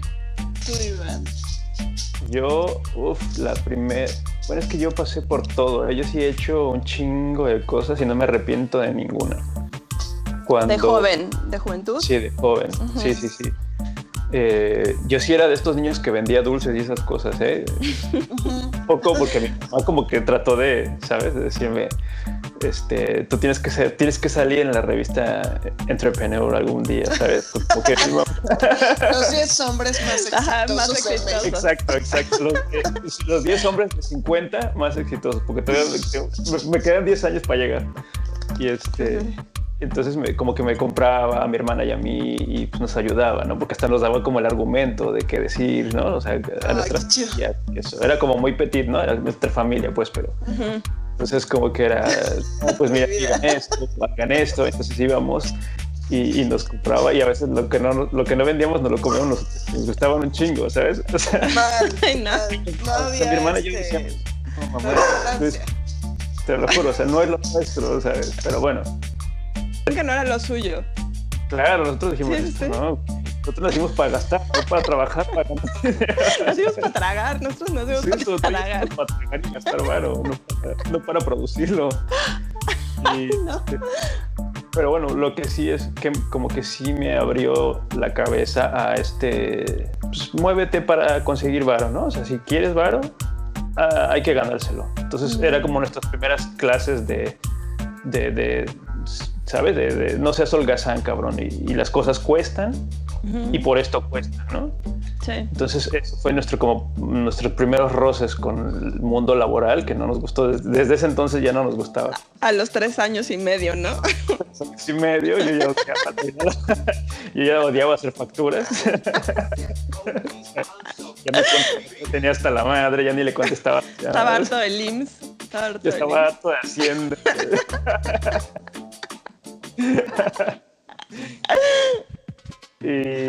S3: Yo, uff, la primera... Bueno, es que yo pasé por todo. ¿eh? Yo sí he hecho un chingo de cosas y no me arrepiento de ninguna.
S5: Cuando... ¿De joven? ¿De juventud?
S3: Sí, de joven. Sí, sí, sí. Eh, yo sí era de estos niños que vendía dulces y esas cosas, ¿eh? (laughs) Un poco porque mi mamá como que trató de, ¿sabes? De decirme, este, tú tienes que ser, tienes que salir en la revista Entrepreneur algún día, ¿sabes? Porque (laughs)
S4: los 10 hombres más exitosos.
S3: Exacto, exacto. Los 10 hombres de 50 más exitosos, porque todavía me, quedan 10 años para llegar. Y este... Entonces me, como que me compraba a mi hermana y a mí y pues, nos ayudaba, ¿no? Porque hasta nos daba como el argumento de qué decir, ¿no? O sea, a nuestra eso era como muy petit, ¿no? Era nuestra familia, pues, pero... Entonces como que era, pues mira, (laughs) hagan esto, hagan esto, entonces íbamos y, nos compraba y a veces lo que no, lo que no vendíamos no lo comíamos nosotros, nos gustaban un chingo, ¿sabes?
S4: O sea, (laughs) no, no
S3: mi hermana y yo este, decíamos, no, mamá, te lo juro, o sea, no es lo nuestro, ¿sabes? Pero bueno,
S5: que no era lo suyo.
S3: Claro, nosotros dijimos, no, nosotros nacimos para gastar, no para trabajar, para
S5: Nacimos (laughs) para tragar, nosotros nacimos sí, para tragar.
S3: Para tragar y gastar varo, no para, producirlo. (laughs) Pero bueno, lo que sí es que como que sí me abrió la cabeza a este, pues, muévete para conseguir varo, ¿no? O sea, si quieres varo, ah, hay que ganárselo. Entonces era como nuestras primeras clases de, de, de ¿sabes? De, no seas holgazán, cabrón, y, las cosas cuestan y por esto cuesta, ¿no?
S5: Sí.
S3: Entonces, eso fue nuestro, como nuestros primeros roces con el mundo laboral, que no nos gustó. Desde, ese entonces ya no nos gustaba.
S5: A, los tres años y medio, ¿no?
S3: Tres años y medio, yo ya odiaba, yo ya odiaba hacer facturas. (laughs) ya no tenía hasta la madre, ya ni le contestaba.
S5: estaba harto del IMSS.
S3: Estaba harto, yo estaba harto de Hacienda. (laughs) y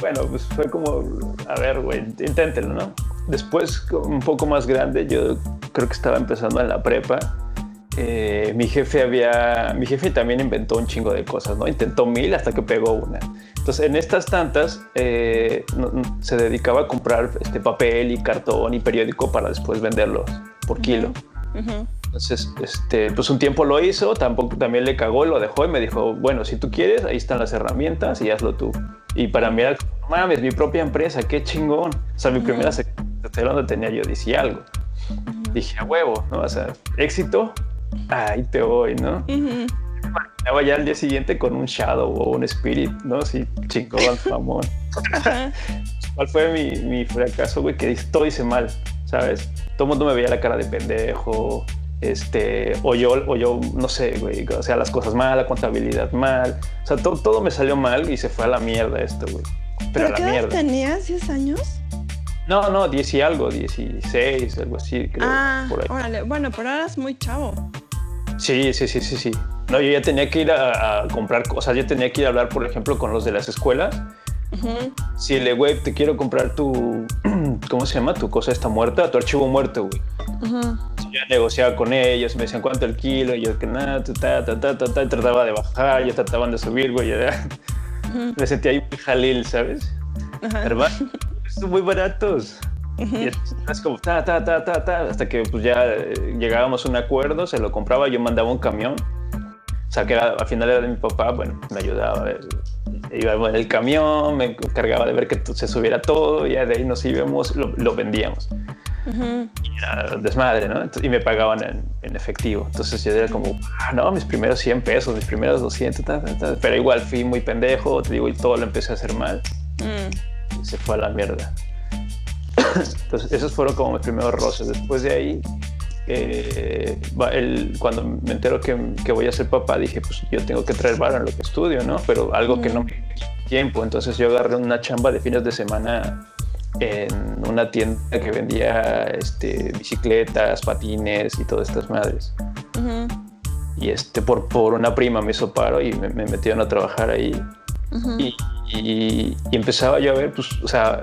S3: bueno, pues fue como, a ver, güey, inténtenlo, ¿no? Después, un poco más grande, yo creo que estaba empezando en la prepa, eh, mi jefe había, mi jefe también inventó un chingo de cosas, ¿no? Intentó mil hasta que pegó una. Entonces, en estas tantas, eh, se dedicaba a comprar este papel y cartón y periódico para después venderlos por kilo. Entonces, este, pues un tiempo lo hizo, tampoco, también le cagó, lo dejó y me dijo, bueno, si tú quieres, ahí están las herramientas y hazlo tú. Y para mí era, mames, mi propia empresa, qué chingón. O sea, mi primera secretaria donde tenía yo, decía algo. Dije, a huevo, ¿no? O sea, éxito, ahí te voy, ¿no? Uh ya al día siguiente con un Shadow o un Spirit, ¿no? Sí, chingón, (laughs) mamón. ¿Cuál fue mi, mi fracaso, güey? Que todo hice mal, ¿sabes? Todo el mundo me veía la cara de pendejo, este, o yo, o yo, no sé, güey, o sea, las cosas mal, la contabilidad mal, o sea, todo, todo me salió mal y se fue a la mierda esto, güey.
S5: Pero, qué edad tenías? ¿10 años?
S3: No, no, 10 y algo, 16, algo así, creo.
S5: Ah, por ahí. órale, bueno, pero eras muy chavo.
S3: Sí, sí, sí, sí, sí. No, yo ya tenía que ir a, comprar cosas, yo tenía que ir a hablar, por ejemplo, con los de las escuelas. Si le, güey, te quiero comprar tu, (clears throat) ¿cómo se llama? Tu cosa está muerta, tu archivo muerto, güey. Yo negociaba con ellos, me decían cuánto el kilo, y yo que nada, ta, ta, ta, ta, ta, trataba de bajar, ellos trataban de subir, güey. (laughs) Me sentía ahí muy jalil, ¿sabes? Hermano, son muy baratos. Y es como ta, ta, ta, ta, ta, hasta que pues ya eh, llegábamos a un acuerdo, se lo compraba, yo mandaba un camión. O sea, que al final era de mi papá, bueno, me ayudaba. Eh, iba en el camión, me encargaba de ver que se subiera todo, y de ahí nos íbamos, lo, lo vendíamos. Y era desmadre, ¿no? y me pagaban en, efectivo. Entonces yo era como, ah, no, mis primeros 100 pesos, mis primeros 200, pero igual fui muy pendejo, te digo, y todo lo empecé a hacer mal. Mm. Y se fue a la mierda. (coughs) Entonces, esos fueron como mis primeros roces. Después de ahí, eh, el, cuando me entero que, que, voy a ser papá, dije, pues yo tengo que traer vara en lo que estudio, ¿no? Pero algo que no me tiempo. Entonces yo agarré una chamba de fines de semana en una tienda que vendía este, bicicletas, patines y todas estas madres. Y este, por, por una prima me hizo paro y me, metieron a trabajar ahí. y, y, empezaba yo a ver, pues, o sea,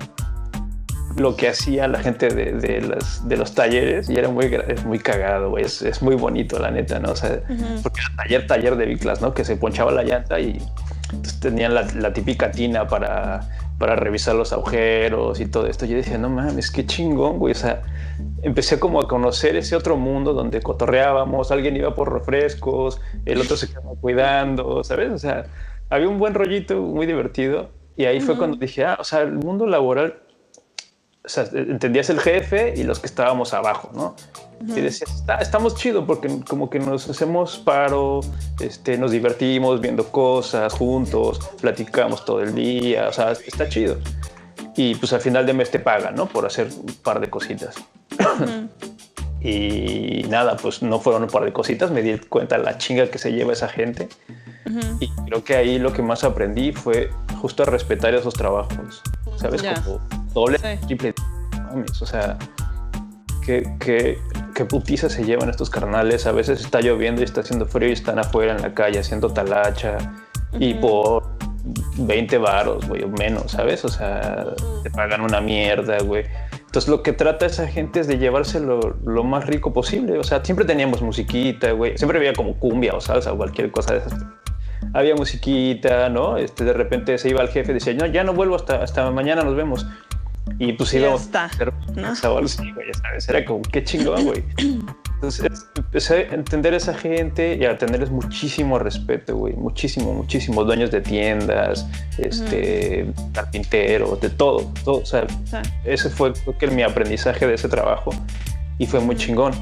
S3: lo que hacía la gente de, de, las, de los talleres y era muy, es muy cagado, güey. Es, es, muy bonito, la neta, ¿no? O sea, porque era taller, taller de biclas, ¿no? Que se ponchaba la llanta y entonces tenían la, la típica tina para, para revisar los agujeros y todo esto. Yo decía, no mames, qué chingón, güey. O sea, empecé como a conocer ese otro mundo donde cotorreábamos, alguien iba por refrescos, el otro se quedaba cuidando, ¿sabes? O sea, había un buen rollito muy divertido. Y ahí fue cuando dije, ah, o sea, el mundo laboral o sea, entendías el jefe y los que estábamos abajo, ¿no? Y decías, estamos chido porque como que nos hacemos paro, este, nos divertimos viendo cosas juntos, platicamos todo el día, o sea, está chido. Y pues al final de mes te pagan, ¿no? Por hacer un par de cositas. (coughs) y nada, pues no fueron un par de cositas, me di cuenta la chinga que se lleva esa gente. Y creo que ahí lo que más aprendí fue justo a respetar esos trabajos, ¿sabes? Como doble, triple. o sea, qué, qué, qué putiza se llevan estos carnales. A veces está lloviendo y está haciendo frío y están afuera en la calle haciendo talacha y por 20 varos, güey, o menos, ¿sabes? O sea, te pagan una mierda, güey. Entonces lo que trata esa gente es de llevárselo lo más rico posible. O sea, siempre teníamos musiquita, güey. Siempre había como cumbia o salsa o cualquier cosa de esas. Había musiquita, ¿no? Este, de repente se iba al jefe y decía, no, ya no vuelvo hasta, hasta mañana, nos vemos. Y pues íbamos
S5: está,
S3: ¿no? sí, güey, ya sabes, era como, qué chingón, güey. Entonces empecé a entender a esa gente y a tenerles muchísimo respeto, güey, muchísimo, muchísimo. Dueños de tiendas, este, carpinteros, de todo, todo. O sea, ese fue creo que mi aprendizaje de ese trabajo y fue muy chingón.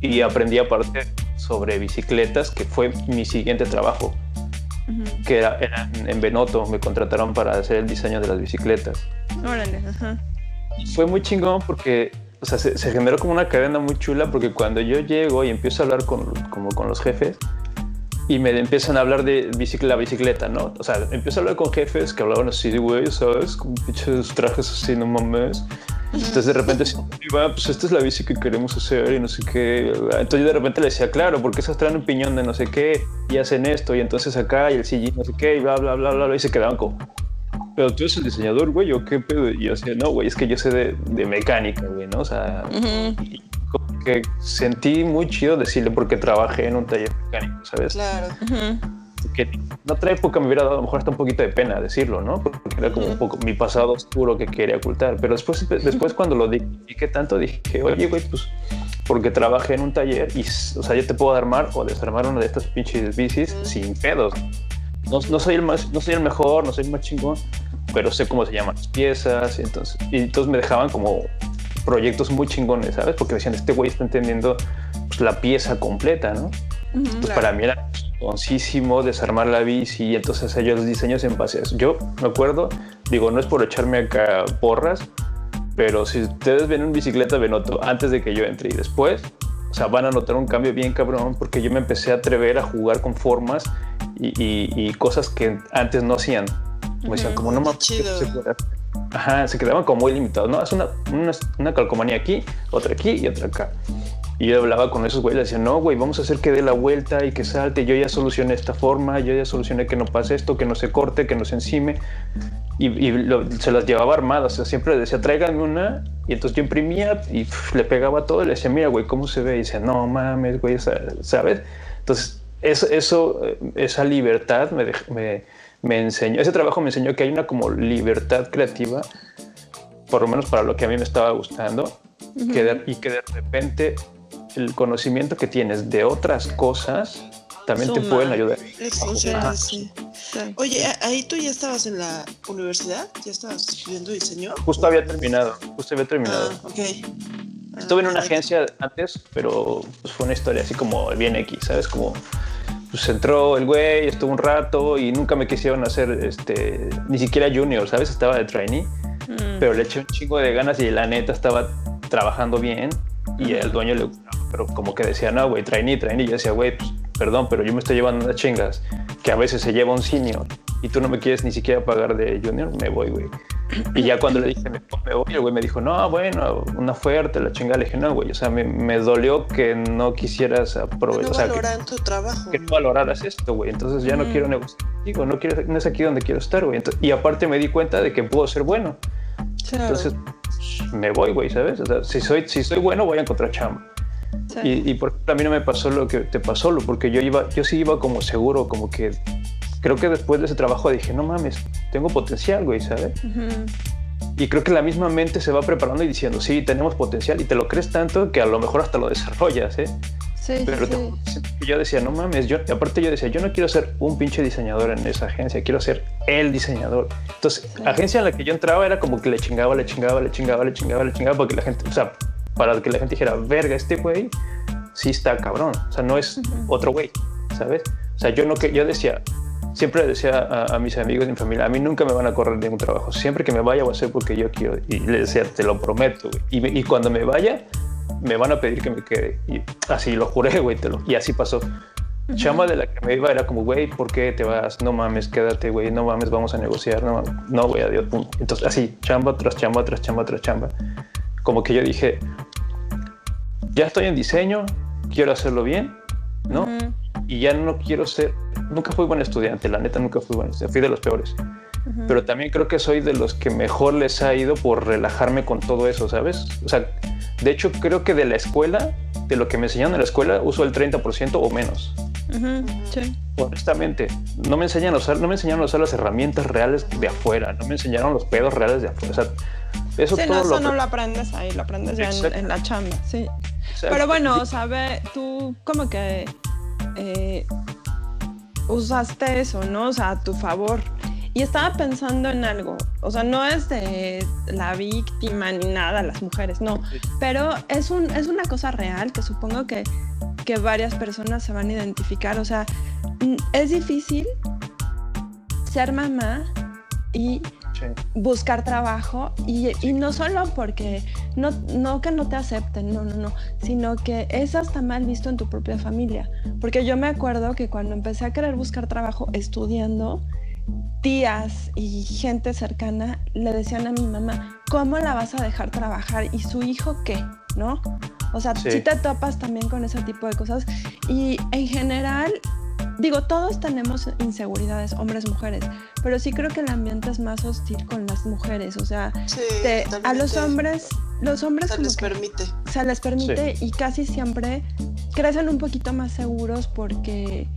S3: Y aprendí aparte sobre bicicletas, que fue mi siguiente trabajo, que era, en Benoto, me contrataron para hacer el diseño de las bicicletas.
S5: Órale, ajá.
S3: Fue muy chingón porque o sea, se, generó como una cadena muy chula porque cuando yo llego y empiezo a hablar con, como con los jefes y me empiezan a hablar de la bicicleta, ¿no? O sea, empiezo a hablar con jefes que hablaban así, güey, ¿sabes? Con pinches trajes así, no mames. Entonces de repente va, pues esta es la bici que queremos hacer y no sé qué. Entonces yo de repente le decía, claro, porque esas traen un piñón de no sé qué y hacen esto y entonces acá y el sillín no sé qué y bla, bla, bla, bla, bla y se quedaban como, pero tú eres el diseñador, güey, o qué pedo. Y yo decía, no, güey, es que yo sé de, de mecánica, güey, ¿no? O sea, porque sentí muy chido decirle porque trabajé en un taller mecánico, ¿sabes?
S4: Claro.
S3: Que en otra época me hubiera dado a lo mejor hasta un poquito de pena decirlo, ¿no? Porque era como un poco mi pasado oscuro que quería ocultar. Pero después, después cuando lo dije tanto, dije, oye, güey, pues porque trabajé en un taller y, o sea, yo te puedo armar o desarmar una de estas pinches bicis sin pedos. No, no, soy el más, no soy el mejor, no soy el más chingón, pero sé cómo se llaman las piezas. Y entonces, y entonces me dejaban como proyectos muy chingones, ¿sabes? Porque decían, este güey está entendiendo pues, la pieza completa, ¿no? entonces para mí era chingoncísimo desarmar la bici y entonces ellos los diseños en base a eso. Yo me acuerdo, digo, no es por echarme acá porras, pero si ustedes ven un bicicleta Benoto antes de que yo entre y después, o sea, van a notar un cambio bien cabrón porque yo me empecé a atrever a jugar con formas y, y, cosas que antes no hacían. Me decían, como no más. Ajá, se quedaban como muy limitados, ¿no? Es una, una, una, calcomanía aquí, otra aquí y otra acá. Y yo hablaba con esos güeyes, le decía, no, güey, vamos a hacer que dé la vuelta y que salte. Yo ya solucioné esta forma, yo ya solucioné que no pase esto, que no se corte, que no se encime. Y, se las llevaba armadas, o sea, siempre le decía, tráiganme una. Y entonces yo imprimía y le pegaba todo y le decía, mira, güey, ¿cómo se ve? Y decía, no mames, güey, ¿sabes? Entonces, eso, eso esa libertad me, me me enseñó, ese trabajo me enseñó que hay una como libertad creativa, por lo menos para lo que a mí me estaba gustando, que y que de repente el conocimiento que tienes de otras cosas también te pueden ayudar.
S4: Oye, ahí tú ya estabas en la universidad, ya estabas estudiando diseño.
S3: Justo había terminado, justo había terminado.
S4: Ah, ok.
S3: Estuve en una agencia antes, pero pues, fue una historia así como bien X, ¿sabes? Como pues entró el güey, estuvo un rato y nunca me quisieron hacer este, ni siquiera junior, ¿sabes? Estaba de trainee, mm. pero le eché un chingo de ganas y la neta estaba trabajando bien y el dueño le gustaba, pero como que decía, no, güey, trainee, trainee. Y yo decía, güey, pues, perdón, pero yo me estoy llevando unas chingas que a veces se lleva un senior y tú no me quieres ni siquiera pagar de junior, me voy, güey. Y ya cuando le dije, me, voy, el güey me dijo, no, bueno, una oferta, la chingada. Le dije, no, güey, o sea, me, me dolió que no quisieras aprovechar.
S4: No valorar tu trabajo.
S3: Que no valoraras esto, güey. Entonces ya no quiero negociar contigo, no, quiero, no es aquí donde quiero estar, güey. y aparte me di cuenta de que puedo ser bueno. Entonces me voy, güey, ¿sabes? O sea, si soy, si soy bueno, voy a encontrar chamba. Y, y por a mí no me pasó lo que te pasó, porque yo iba, yo sí iba como seguro, como que creo que después de ese trabajo dije, no mames, tengo potencial, güey, ¿sabes? Y creo que la misma mente se va preparando y diciendo, sí, tenemos potencial y te lo crees tanto que a lo mejor hasta lo desarrollas, ¿eh?
S5: Sí,
S3: Pero
S5: sí.
S3: yo decía, no mames, yo, aparte yo decía, yo no quiero ser un pinche diseñador en esa agencia, quiero ser el diseñador. Entonces, la agencia en la que yo entraba era como que le chingaba, le chingaba, le chingaba, le chingaba, le chingaba, porque la gente, o sea, para que la gente dijera, verga, este güey sí está cabrón, o sea, no es otro güey, ¿sabes? O sea, yo no que yo decía, siempre decía a, mis amigos y mi familia, a mí nunca me van a correr ningún trabajo. Siempre que me vaya voy a hacer porque yo quiero. Y les decía, te lo prometo. Y, cuando me vaya, me van a pedir que me quede. Y así lo juré, güey. Te lo, y así pasó. Chamba de la que me iba era como, güey, ¿por qué te vas? No mames, quédate, güey. No mames, vamos a negociar. No, no güey, adiós. Entonces, así, chamba tras chamba, tras chamba, tras chamba. Como que yo dije, ya estoy en diseño, quiero hacerlo bien, ¿no? Y ya no quiero ser nunca fui buen estudiante, la neta nunca fui buen estudiante, fui de los peores. Pero también creo que soy de los que mejor les ha ido por relajarme con todo eso, ¿sabes? O sea, de hecho creo que de la escuela, de lo que me enseñaron en la escuela, uso el 30% o menos.
S5: sí.
S3: Honestamente, no me, enseñan a usar, no me enseñaron a usar las herramientas reales de afuera, no me enseñaron los pedos reales de afuera. O sea, eso, todo
S5: no, eso no lo aprendes ahí, lo aprendes ya en, la chamba, sí. Pero bueno, sabe, tú como que eh, usaste eso, ¿no? O sea, a tu favor. Y estaba pensando en algo, o sea, no es de la víctima ni nada, las mujeres, no, pero es, un, es una cosa real que supongo que, que varias personas se van a identificar, o sea, es difícil ser mamá y buscar trabajo y, no solo porque no, no que no te acepten, no, no, no, sino que es hasta mal visto en tu propia familia. Porque yo me acuerdo que cuando empecé a querer buscar trabajo estudiando, tías y gente cercana le decían a mi mamá, ¿cómo la vas a dejar trabajar? ¿Y su hijo qué? ¿No? O sea, si te topas también con ese tipo de cosas. Y en general, digo, todos tenemos inseguridades, hombres, mujeres, pero sí creo que el ambiente es más hostil con las mujeres, o sea, a los hombres, los hombres
S4: se les permite.
S5: Se les permite y casi siempre crecen un poquito más seguros porque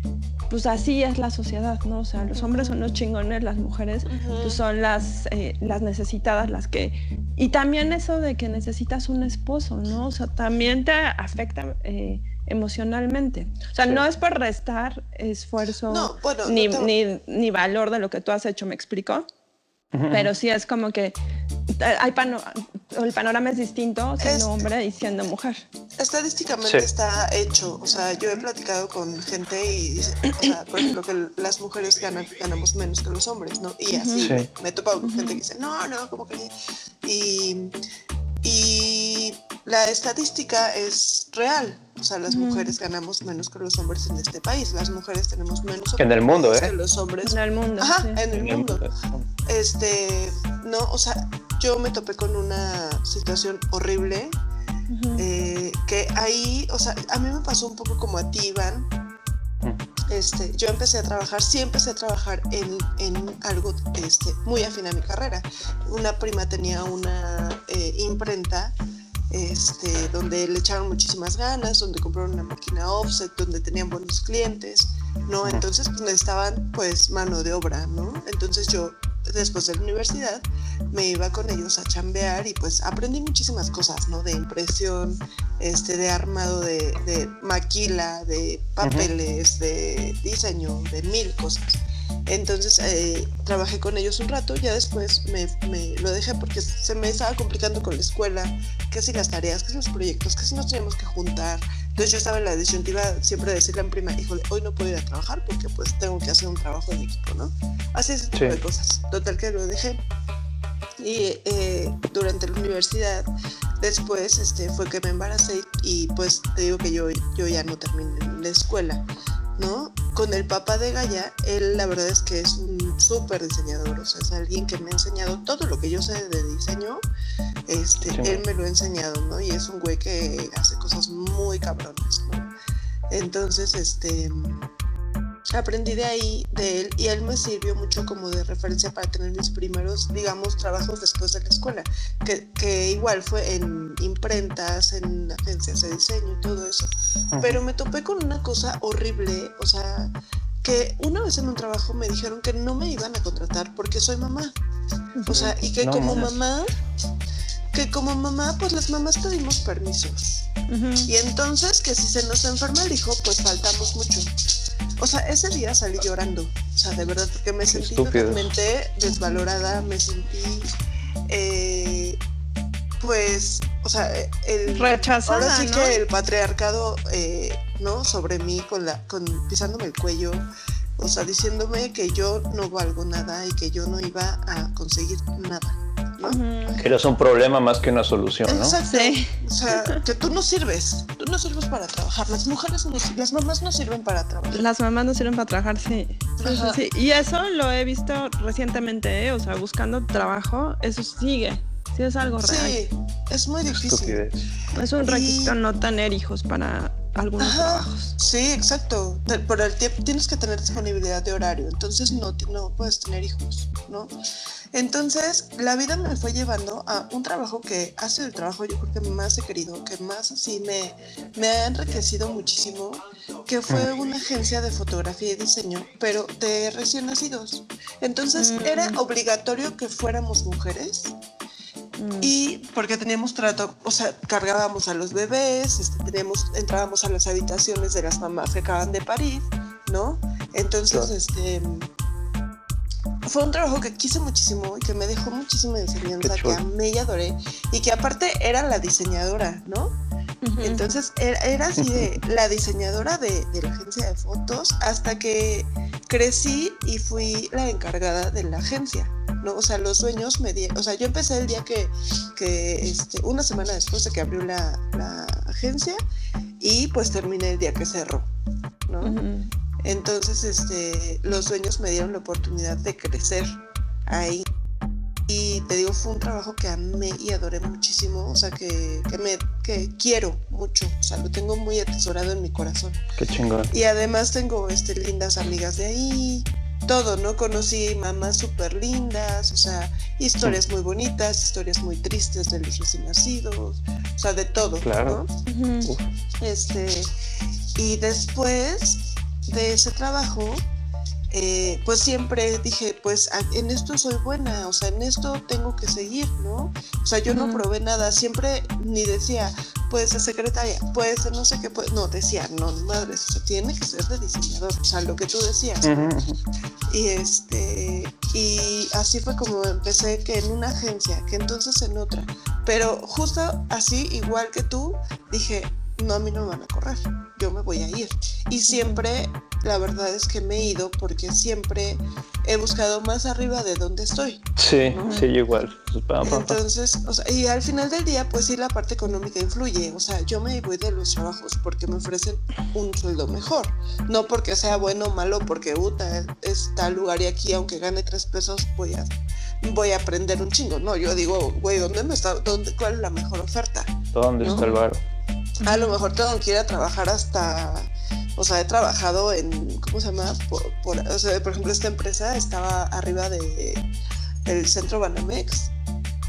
S5: pues así es la sociedad, ¿no? O sea, los hombres son los chingones, las mujeres pues son las, eh, las necesitadas, las que... Y también eso de que necesitas un esposo, ¿no? O sea, también te afecta eh, emocionalmente. O sea, no es por restar esfuerzo ni, ni, ni, valor de lo que tú has hecho, ¿me explico? Pero sí es como que hay el panorama es distinto siendo hombre y siendo mujer.
S4: Estadísticamente está hecho, o sea, yo he platicado con gente y o sea, por ejemplo, que las mujeres ganan, ganamos menos que los hombres, ¿no? Y así me he topado con gente que dice, no, no, como que... Y, y la estadística es real. O sea, las mujeres ganamos menos que los hombres en este país. Las mujeres tenemos menos
S3: en el mundo, ¿eh?
S4: que los hombres.
S5: En el mundo.
S4: Ajá, en el mundo. Este, no, o sea, yo me topé con una situación horrible. Eh, que ahí, o sea, a mí me pasó un poco como a ti, Iván. Este, yo empecé a trabajar, sí empecé a trabajar en, en algo este, muy afín a mi carrera. Una prima tenía una eh, imprenta este, donde le echaron muchísimas ganas, donde compraron una máquina offset, donde tenían buenos clientes, ¿no? Entonces pues, necesitaban pues mano de obra, ¿no? Entonces yo después de la universidad me iba con ellos a chambear y pues aprendí muchísimas cosas, ¿no? De impresión, este, de armado de, de maquila, de papeles, de diseño, de mil cosas. Entonces eh, trabajé con ellos un rato, ya después me, lo dejé porque se me estaba complicando con la escuela, que si las tareas, que si los proyectos, que si nos teníamos que juntar. Entonces yo estaba en la disyuntiva siempre de decirle a mi prima, híjole, hoy no puedo ir a trabajar porque pues tengo que hacer un trabajo en equipo, ¿no? Así ese tipo de cosas. Total que lo dejé. Y eh, durante la universidad, después este, fue que me embaracé y pues te digo que yo, yo ya no terminé la escuela. ¿no? Con el papá de Gaia, él la verdad es que es un súper diseñador, o sea, es alguien que me ha enseñado todo lo que yo sé de diseño, este, él me lo ha enseñado, ¿no? Y es un güey que hace cosas muy cabronas, ¿no? Entonces, este, aprendí de ahí, de él, y él me sirvió mucho como de referencia para tener mis primeros, digamos, trabajos después de la escuela, que, que igual fue en imprentas, en agencias de diseño y todo eso. Pero me topé con una cosa horrible, o sea, que una vez en un trabajo me dijeron que no me iban a contratar porque soy mamá. O sea, y que como mamá, que como mamá, pues las mamás pedimos permisos. Y entonces que si se nos enferma el hijo, pues faltamos mucho. O sea, ese día salí llorando, o sea, de verdad, porque me sentí totalmente desvalorada, me sentí, eh, pues, o sea, el...
S5: Rechazada,
S4: Ahora sí que el patriarcado, eh, ¿no? Sobre mí, con la, con, pisándome el cuello, o sea, diciéndome que yo no valgo nada y que yo no iba a conseguir nada.
S3: Que eres un problema más que una solución, ¿no?
S4: Exacto. O sea, que tú no sirves, tú no sirves para trabajar. Las mujeres, no, las mamás no sirven para trabajar.
S5: Las mamás no sirven para trabajar, sí. sí, Y eso lo he visto recientemente, ¿eh? o sea, buscando trabajo, eso sigue. Sí, es algo real.
S4: Sí, es muy difícil.
S5: Es un requisito no tener hijos para algunos trabajos.
S4: Sí, exacto. Por el tiempo tienes que tener disponibilidad de horario, entonces no, no puedes tener hijos, ¿no? Entonces, la vida me fue llevando a un trabajo que ha sido el trabajo yo creo que más he querido, que más así me, me ha enriquecido muchísimo, que fue una agencia de fotografía y diseño, pero de recién nacidos. Entonces, era mm. obligatorio que fuéramos mujeres. Mm. Y porque teníamos trato, o sea, cargábamos a los bebés, este, teníamos, entrábamos a las habitaciones de las mamás que acaban de parir, ¿no? Entonces, este fue un trabajo que quise muchísimo y que me dejó muchísima enseñanza, que amé y adoré, y que aparte era la diseñadora, ¿no? Entonces era, así de (laughs) la diseñadora de, la agencia de fotos hasta que crecí y fui la encargada de la agencia. ¿No? O sea, los dueños me dieron, o sea, yo empecé el día que, que este, una semana después de que abrió la, la agencia y pues terminé el día que cerró, ¿no? Entonces, este, los dueños me dieron la oportunidad de crecer ahí. y, te digo, fue un trabajo que amé y adoré muchísimo, o sea, que, que, me que quiero mucho, o sea, lo tengo muy atesorado en mi corazón.
S3: Qué chingón.
S4: Y además tengo este, lindas amigas de ahí, todo, ¿no? Conocí mamás súper lindas, o sea, historias muy bonitas, historias muy tristes de los recién nacidos, o sea, de todo,
S3: claro.
S4: ¿no? Este, y después de ese trabajo, eh, pues siempre dije, pues en esto soy buena, o sea, en esto tengo que seguir, ¿no? O sea, yo no probé nada, siempre ni decía, puede ser secretaria, puede ser no sé qué, puede... no, decía, no, madre, o sea, tiene que ser de diseñador, o sea, lo que tú decías. Y este, y así fue como empecé que en una agencia, que entonces en otra, pero justo así, igual que tú, dije, no, a mí no me van a correr, yo me voy a ir. Y siempre, la verdad es que me he ido porque siempre he buscado más arriba de donde estoy.
S3: Sí, sí, igual.
S4: Entonces, o sea, y al final del día, pues sí, la parte económica influye. O sea, yo me voy de los trabajos porque me ofrecen un sueldo mejor. No porque sea bueno o malo, porque Uta es tal lugar y aquí, aunque gane tres pesos, voy a, voy a aprender un chingo. No, yo digo, güey, ¿dónde me está, dónde, cuál es la mejor oferta?
S3: ¿Dónde está el bar?
S4: A lo mejor tengo que ir a trabajar hasta, o sea, he trabajado en, ¿cómo se llama? Por, o sea, por ejemplo, esta empresa estaba arriba de el centro Banamex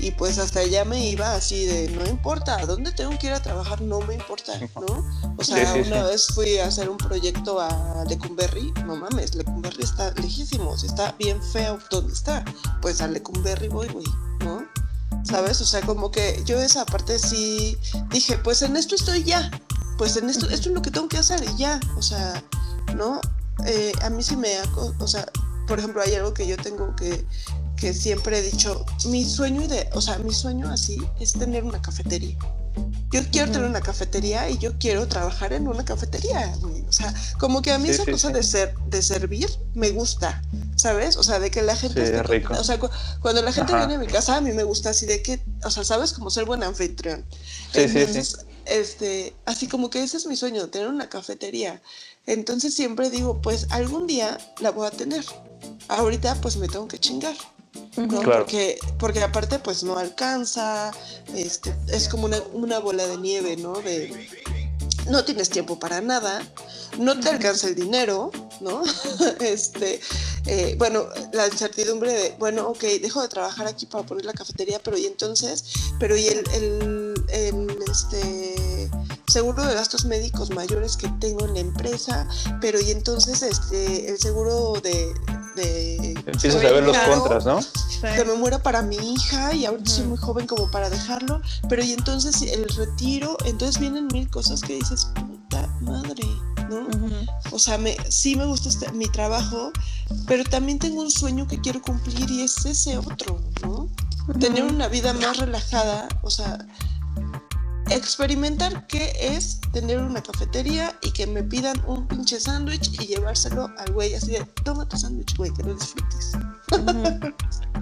S4: y pues hasta allá me iba así de, no importa, ¿a dónde tengo que ir a trabajar? No me importa, ¿no? O sea, una vez fui a hacer un proyecto a Lecumberri, no mames, Lecumberri está lejísimo, está bien feo donde está, pues a Lecumberri voy, güey, ¿no? ¿Sabes? O sea, como que yo esa parte sí dije, pues en esto estoy ya, pues en esto, esto es lo que tengo que hacer y ya, o sea, ¿no? Eh, a mí sí me, o sea, por ejemplo, hay algo que yo tengo que, que siempre he dicho, mi sueño, de, o sea, mi sueño así es tener una cafetería. Yo quiero tener una cafetería y yo quiero trabajar en una cafetería, O sea, como que a mí esa cosa de ser, de servir me gusta, ¿sabes? O sea, de que la gente
S3: rico.
S4: o sea, cuando la gente viene a mi casa a mí me gusta así de que, o sea, sabes como ser buen anfitrión.
S3: Sí, sí, sí.
S4: este, así como que ese es mi sueño, tener una cafetería. Entonces siempre digo, pues algún día la voy a tener. Ahorita pues me tengo que chingar. Porque, porque aparte pues no alcanza, este, es como una, una bola de nieve, ¿no? De, no tienes tiempo para nada, no te alcanza el dinero, ¿no? (laughs) este, eh, bueno, la incertidumbre de, bueno, ok, dejo de trabajar aquí para poner la cafetería, pero y entonces, pero y el, el, el este, seguro de gastos médicos mayores que tengo en la empresa, pero y entonces este, el seguro de... de
S3: Empiezas a ver los contras, ¿no?
S4: Que me muera para mi hija y ahorita soy muy joven como para dejarlo, pero y entonces el retiro, entonces vienen mil cosas que dices, puta madre, ¿no? O sea, me, sí me gusta este, mi trabajo, pero también tengo un sueño que quiero cumplir y es ese otro, ¿no? Tener una vida más relajada, o sea, experimentar qué es tener una cafetería y que me pidan un pinche sándwich y llevárselo al güey así de, toma tu sándwich, güey, que lo disfrutes. (laughs)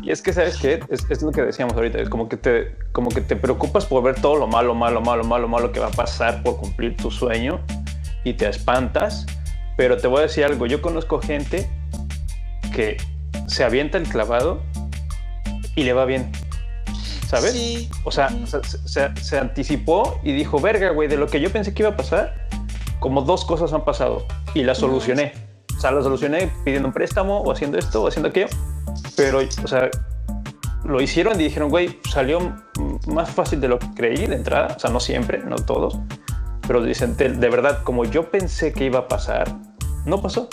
S3: Y es que, ¿sabes qué? Es, lo que decíamos ahorita, es como que, te, como que te preocupas por ver todo lo malo, malo, malo, malo, malo que va a pasar por cumplir tu sueño y te espantas, pero te voy a decir algo, yo conozco gente que se avienta el clavado y le va bien. ¿Sabes?
S4: Sí.
S3: O sea, se, anticipó y dijo, verga, güey, de lo que yo pensé que iba a pasar, como dos cosas han pasado y las solucioné. O sea, las solucioné pidiendo un préstamo o haciendo esto o haciendo aquello, pero, o sea, lo hicieron y dijeron, güey, salió más fácil de lo que creí de entrada, o sea, no siempre, no todos, pero dicen, de, verdad, como yo pensé que iba a pasar, no pasó.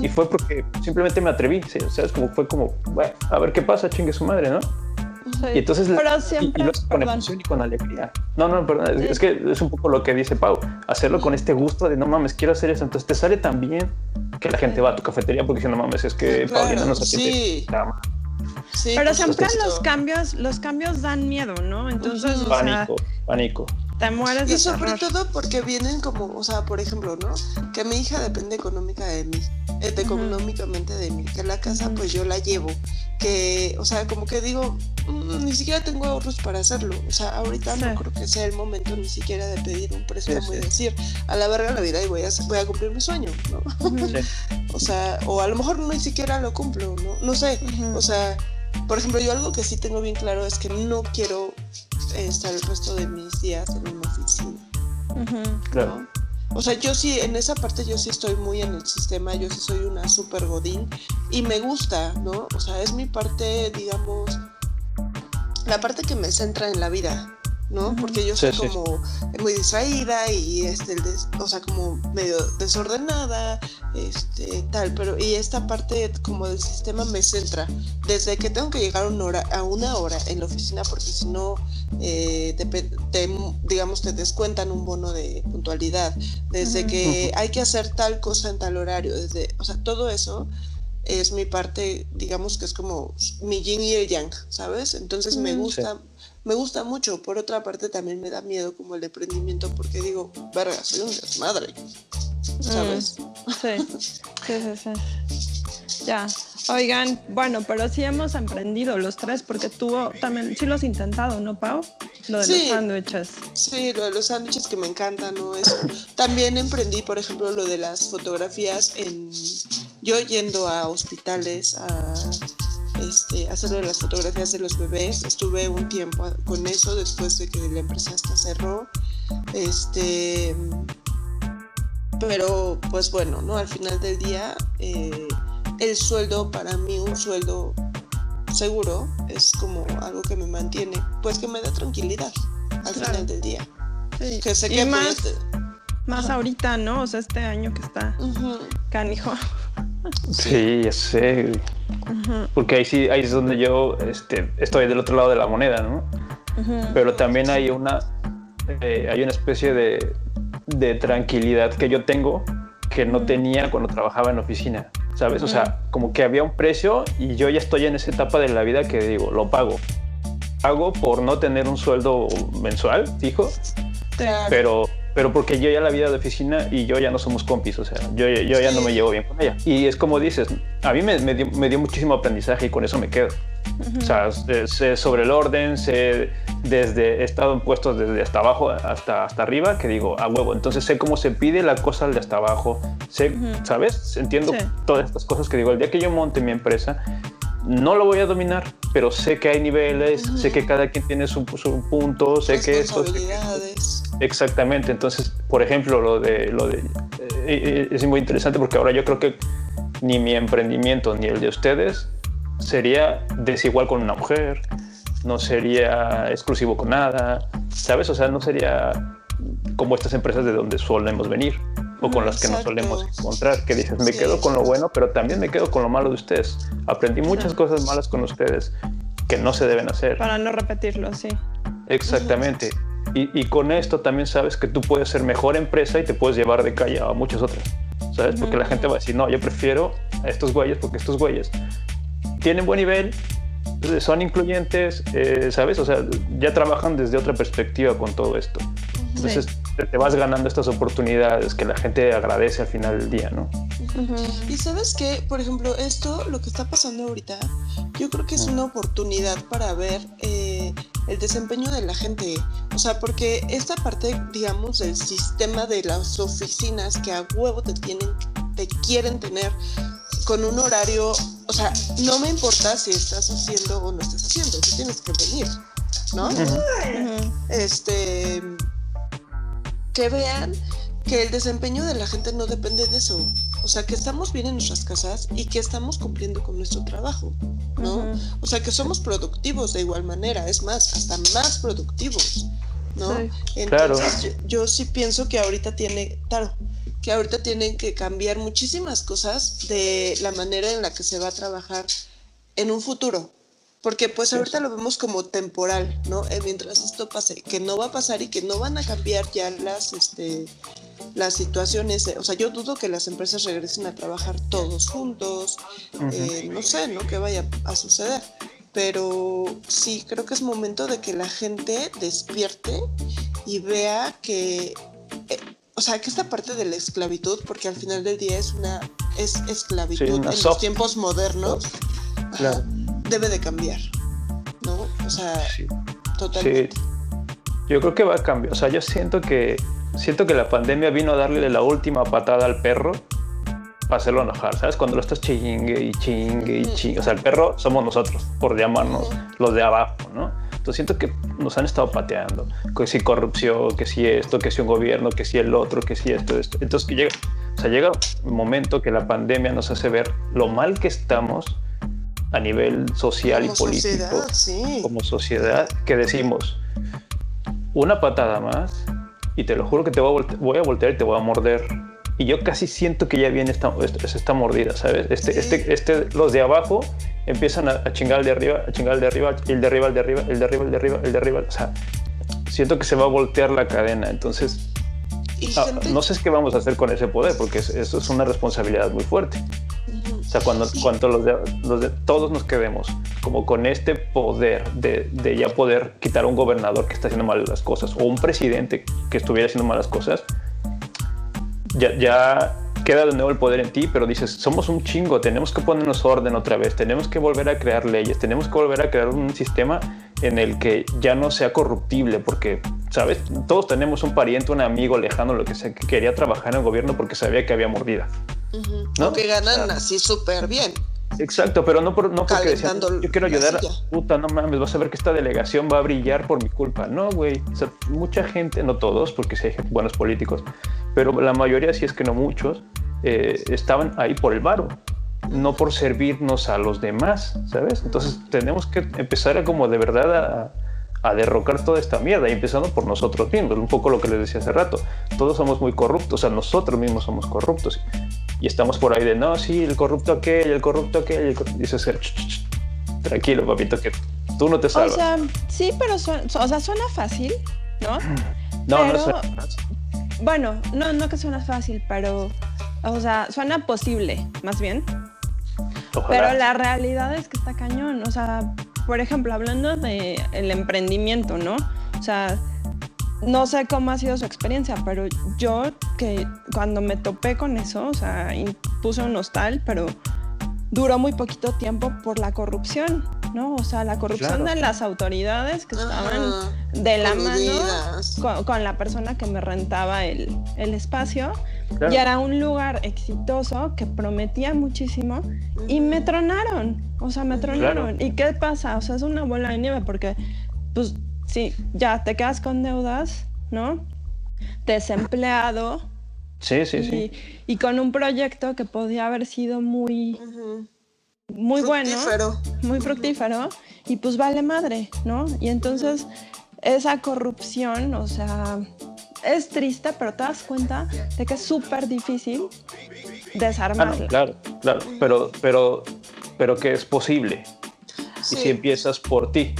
S3: Y fue porque simplemente me atreví, o sea, es como fue como, bueno, a ver qué pasa, chingue su madre, ¿no? Y entonces
S5: pero siempre,
S3: y, con emoción y con alegría. No, no, perdón, es, que es un poco lo que dice Pau, hacerlo con este gusto de no mames, quiero hacer eso. Entonces te sale tan bien que la gente va a tu cafetería porque dice no mames, es que Paulina nos
S4: sí.
S5: Sí, pero siempre los cambios, los cambios dan miedo, ¿no? Entonces,
S3: pánico, pánico.
S5: Te mueres
S4: Y sobre todo porque vienen como, o sea, por ejemplo, ¿no? Que mi hija depende económica de mí, eh, económicamente de mí, que la casa pues yo la llevo, que, o sea, como que digo, mm, ni siquiera tengo ahorros para hacerlo, o sea, ahorita no creo que sea el momento ni siquiera de pedir un préstamo y decir, a la verga la vida y voy a, voy a cumplir mi sueño, ¿no? o sea, o a lo mejor ni siquiera lo cumplo, ¿no? No sé, o sea, por ejemplo, yo algo que sí tengo bien claro es que no quiero estar el resto de mis días en una oficina.
S3: Claro.
S4: O sea, yo sí, en esa parte yo sí estoy muy en el sistema, yo sí soy una super godín y me gusta, ¿no? O sea, es mi parte, digamos, la parte que me centra en la vida. ¿No? Porque yo soy como muy distraída y este, o sea, como medio desordenada, este, tal, pero y esta parte como del sistema me centra. Desde que tengo que llegar una hora, a una hora en la oficina, porque si no, eh, te, digamos, te descuentan un bono de puntualidad. Desde que hay que hacer tal cosa en tal horario, desde, o sea, todo eso es mi parte, digamos que es como mi yin y el yang, ¿sabes? Entonces me gusta, me gusta mucho. Por otra parte, también me da miedo como el emprendimiento porque digo, verga, soy un desmadre. ¿Sabes?
S5: Mm, sí, sí, sí, sí. Ya. Oigan, bueno, pero sí hemos emprendido los tres porque tú también, sí lo has intentado, ¿no, Pau? Lo de los sándwiches.
S4: Sí, lo de los sándwiches que me encantan, ¿no? Eso. También emprendí, por ejemplo, lo de las fotografías en... Yo yendo a hospitales a este, hacer las fotografías de los bebés. Estuve un tiempo con eso después de que la empresa hasta cerró. Este, pero pues bueno, ¿no? Al final del día, eh, el sueldo para mí, un sueldo seguro, es como algo que me mantiene, pues que me da tranquilidad al final del día.
S5: Que sé que más, más ahorita, ¿no? O sea, este año que está canijo.
S3: Sí, ya sé. Porque ahí sí, ahí es donde yo este, estoy del otro lado de la moneda, ¿no? Pero también hay una, eh, hay una especie de, de, tranquilidad que yo tengo que no tenía cuando trabajaba en oficina, ¿sabes? O sea, como que había un precio y yo ya estoy en esa etapa de la vida que digo, lo pago. Pago por no tener un sueldo mensual fijo, pero pero porque yo ya la vida de oficina y yo ya no somos compis, o sea, yo, yo ya no me llevo bien con ella. Y es como dices, a mí me, me, dio, muchísimo aprendizaje y con eso me quedo. O sea, sé sobre el orden, sé desde, he estado en puestos desde hasta abajo hasta, hasta arriba, que digo, a huevo, entonces sé cómo se pide la cosa de hasta abajo, sé, ¿sabes? Entiendo todas estas cosas que digo, el día que yo monte mi empresa, no lo voy a dominar, pero sé que hay niveles, sé que cada quien tiene su, su punto, sé que esto... Exactamente, entonces, por ejemplo, lo de, lo de eh, eh, es muy interesante porque ahora yo creo que ni mi emprendimiento ni el de ustedes sería desigual con una mujer, no sería exclusivo con nada, ¿sabes? O sea, no sería como estas empresas de donde solemos venir o con las que nos solemos encontrar, que dices, me quedo con lo bueno, pero también me quedo con lo malo de ustedes. Aprendí muchas cosas malas con ustedes que no se deben hacer.
S5: Para no repetirlo, sí.
S3: Exactamente. Y, con esto también sabes que tú puedes ser mejor empresa y te puedes llevar de calle a muchas otras. ¿Sabes? Porque la gente va a decir, no, yo prefiero a estos güeyes porque estos güeyes tienen buen nivel, son incluyentes, eh, ¿sabes? O sea, ya trabajan desde otra perspectiva con todo esto. Entonces te, vas ganando estas oportunidades que la gente agradece al final del día, ¿no?
S4: Y sabes que, por ejemplo, esto, lo que está pasando ahorita, yo creo que es una oportunidad para ver eh, el desempeño de la gente. O sea, porque esta parte, digamos, del sistema de las oficinas que a huevo te tienen, te quieren tener con un horario, o sea, no me importa si estás haciendo o no estás haciendo, tú tienes que venir, ¿no? Este que vean que el desempeño de la gente no depende de eso. O sea, que estamos bien en nuestras casas y que estamos cumpliendo con nuestro trabajo, ¿no? O sea, que somos productivos de igual manera, es más, hasta más productivos, ¿no? Entonces, yo, sí pienso que ahorita tiene, claro, que ahorita tienen que cambiar muchísimas cosas de la manera en la que se va a trabajar en un futuro, porque pues ahorita lo vemos como temporal, ¿no? Eh, mientras esto pase, que no va a pasar y que no van a cambiar ya las, este, las situaciones, o sea, yo dudo que las empresas regresen a trabajar todos juntos, eh, no sé, ¿no? ¿Qué vaya a suceder? Pero sí, creo que es momento de que la gente despierte y vea que, eh, o sea, que esta parte de la esclavitud, porque al final del día es una es esclavitud en los tiempos modernos. Claro debe de cambiar, ¿no? O sea, totalmente.
S3: Yo creo que va a cambiar. O sea, yo siento que siento que la pandemia vino a darle la última patada al perro hacerlo enojar, ¿sabes? Cuando lo estás chingue y chingue y chingue. O sea, el perro somos nosotros, por llamarnos los de abajo, ¿no? Entonces siento que nos han estado pateando. Que si corrupción, que si esto, que si un gobierno, que si el otro, que si esto, esto. Entonces que llega, o sea, llega un momento que la pandemia nos hace ver lo mal que estamos a nivel social y político, como sociedad, que decimos una patada más y te lo juro que te voy a, voy a voltear y te voy a morder. Y yo casi siento que ya viene esta, esta mordida, ¿sabes? Este, este, este, los de abajo empiezan a, chingar el de arriba, a chingar el de arriba, el de arriba, el de arriba, el de arriba, el de arriba, el de arriba, o sea, siento que se va a voltear la cadena, entonces ah, no sé qué vamos a hacer con ese poder, porque eso es una responsabilidad muy fuerte. O sea, cuando, cuando los, de, todos nos quedemos como con este poder de, de, ya poder quitar a un gobernador que está haciendo mal las cosas o un presidente que estuviera haciendo malas cosas, ya, queda de nuevo el poder en ti, pero dices, somos un chingo, tenemos que ponernos orden otra vez, tenemos que volver a crear leyes, tenemos que volver a crear un sistema en el que ya no sea corruptible, porque, ¿sabes? Todos tenemos un pariente, un amigo lejano, lo que sea, que quería trabajar en el gobierno porque sabía que había mordida.
S4: ¿no? que ganan así súper bien.
S3: Exacto, pero no, por, no porque decían, yo quiero ayudar, puta, no mames, vas a ver que esta delegación va a brillar por mi culpa. No, güey, o sea, mucha gente, no todos, porque sí hay buenos políticos, pero la mayoría, si es que no muchos, eh, estaban ahí por el varo, no por servirnos a los demás, ¿sabes? Entonces tenemos que empezar a como de verdad a, a derrocar toda esta mierda, y empezando por nosotros mismos, un poco lo que les decía hace rato, todos somos muy corruptos, o sea, nosotros mismos somos corruptos, y estamos por ahí de, no, sí, el corrupto aquel, el corrupto aquel, el corrupto... dice ser, tranquilo, papito, que tú no te salvas.
S5: O sea, sí, pero o sea, suena fácil, ¿no? (clears throat)
S3: No, no suena fácil.
S5: Bueno, no, no que suena fácil, pero, o sea, suena posible, más bien. Pero la realidad es que está cañón, o sea, por ejemplo, hablando de el emprendimiento, ¿no? O sea, no sé cómo ha sido su experiencia, pero yo que cuando me topé con eso, o sea, puse un hostal, pero duró muy poquito tiempo por la corrupción, ¿no? O sea, la corrupción de las autoridades que estaban de la mano con, la persona que me rentaba el, espacio. Y era un lugar exitoso que prometía muchísimo y me tronaron, o sea, me tronaron. ¿Y qué pasa? O sea, es una bola de nieve porque, pues, sí, ya te quedas con deudas, ¿no? Desempleado.
S3: Sí, sí, sí.
S5: Y con un proyecto que podía haber sido muy, muy bueno, muy fructífero, y pues vale madre, ¿no? Y entonces esa corrupción, o sea, es triste, pero te das cuenta de que es súper difícil desarmarla.
S3: claro, claro, pero, pero, pero que es posible. Y si empiezas por ti.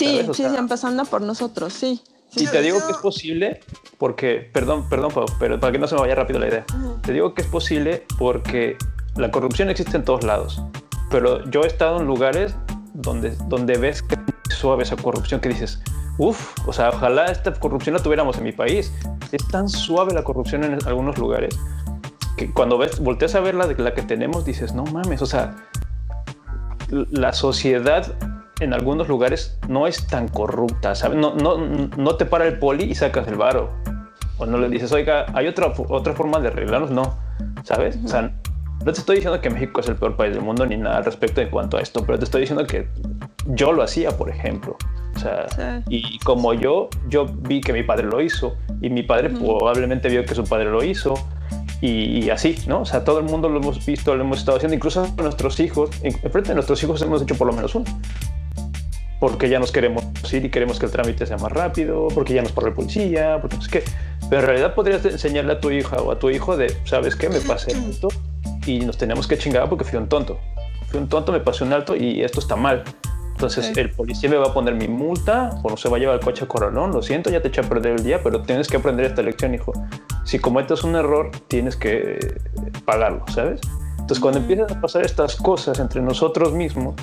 S5: Sí, sí, empezando por nosotros, sí.
S3: y te digo que es posible porque, perdón, perdón, pero para que no se me vaya rápido la idea. Te digo que es posible porque la corrupción existe en todos lados. Pero yo he estado en lugares donde, donde ves que es suave esa corrupción que dices, uff, o sea, ojalá esta corrupción la tuviéramos en mi país. Es tan suave la corrupción en algunos lugares que cuando ves, volteas a ver la, la que tenemos, dices, no mames, o sea, la sociedad en algunos lugares no es tan corrupta, ¿sabes? No, no, no te para el poli y sacas el varo. O no le dices, oiga, hay otra, otra forma de arreglarnos, no, ¿sabes? O sea, no te estoy diciendo que México es el peor país del mundo ni nada al respecto en cuanto a esto, pero te estoy diciendo que yo lo hacía, por ejemplo. O sea, y como yo, yo vi que mi padre lo hizo y mi padre probablemente vio que su padre lo hizo y, así, ¿no? O sea, todo el mundo lo hemos visto, lo hemos estado haciendo, incluso nuestros hijos, en frente de nuestros hijos hemos hecho por lo menos uno porque ya nos queremos ir y queremos que el trámite sea más rápido, porque ya nos paró el policía, porque no sé qué. Pero en realidad podrías enseñarle a tu hija o a tu hijo de, ¿sabes qué? Me pasé esto y nos tenemos que chingar porque fui un tonto. Fui un tonto, me pasé un alto y esto está mal. Entonces el policía me va a poner mi multa o no se va a llevar el coche a corralón. Lo siento, ya te eché a perder el día, pero tienes que aprender esta lección, hijo. Si cometes un error, tienes que pagarlo, ¿sabes? Entonces cuando empiezan a pasar estas cosas entre nosotros mismos,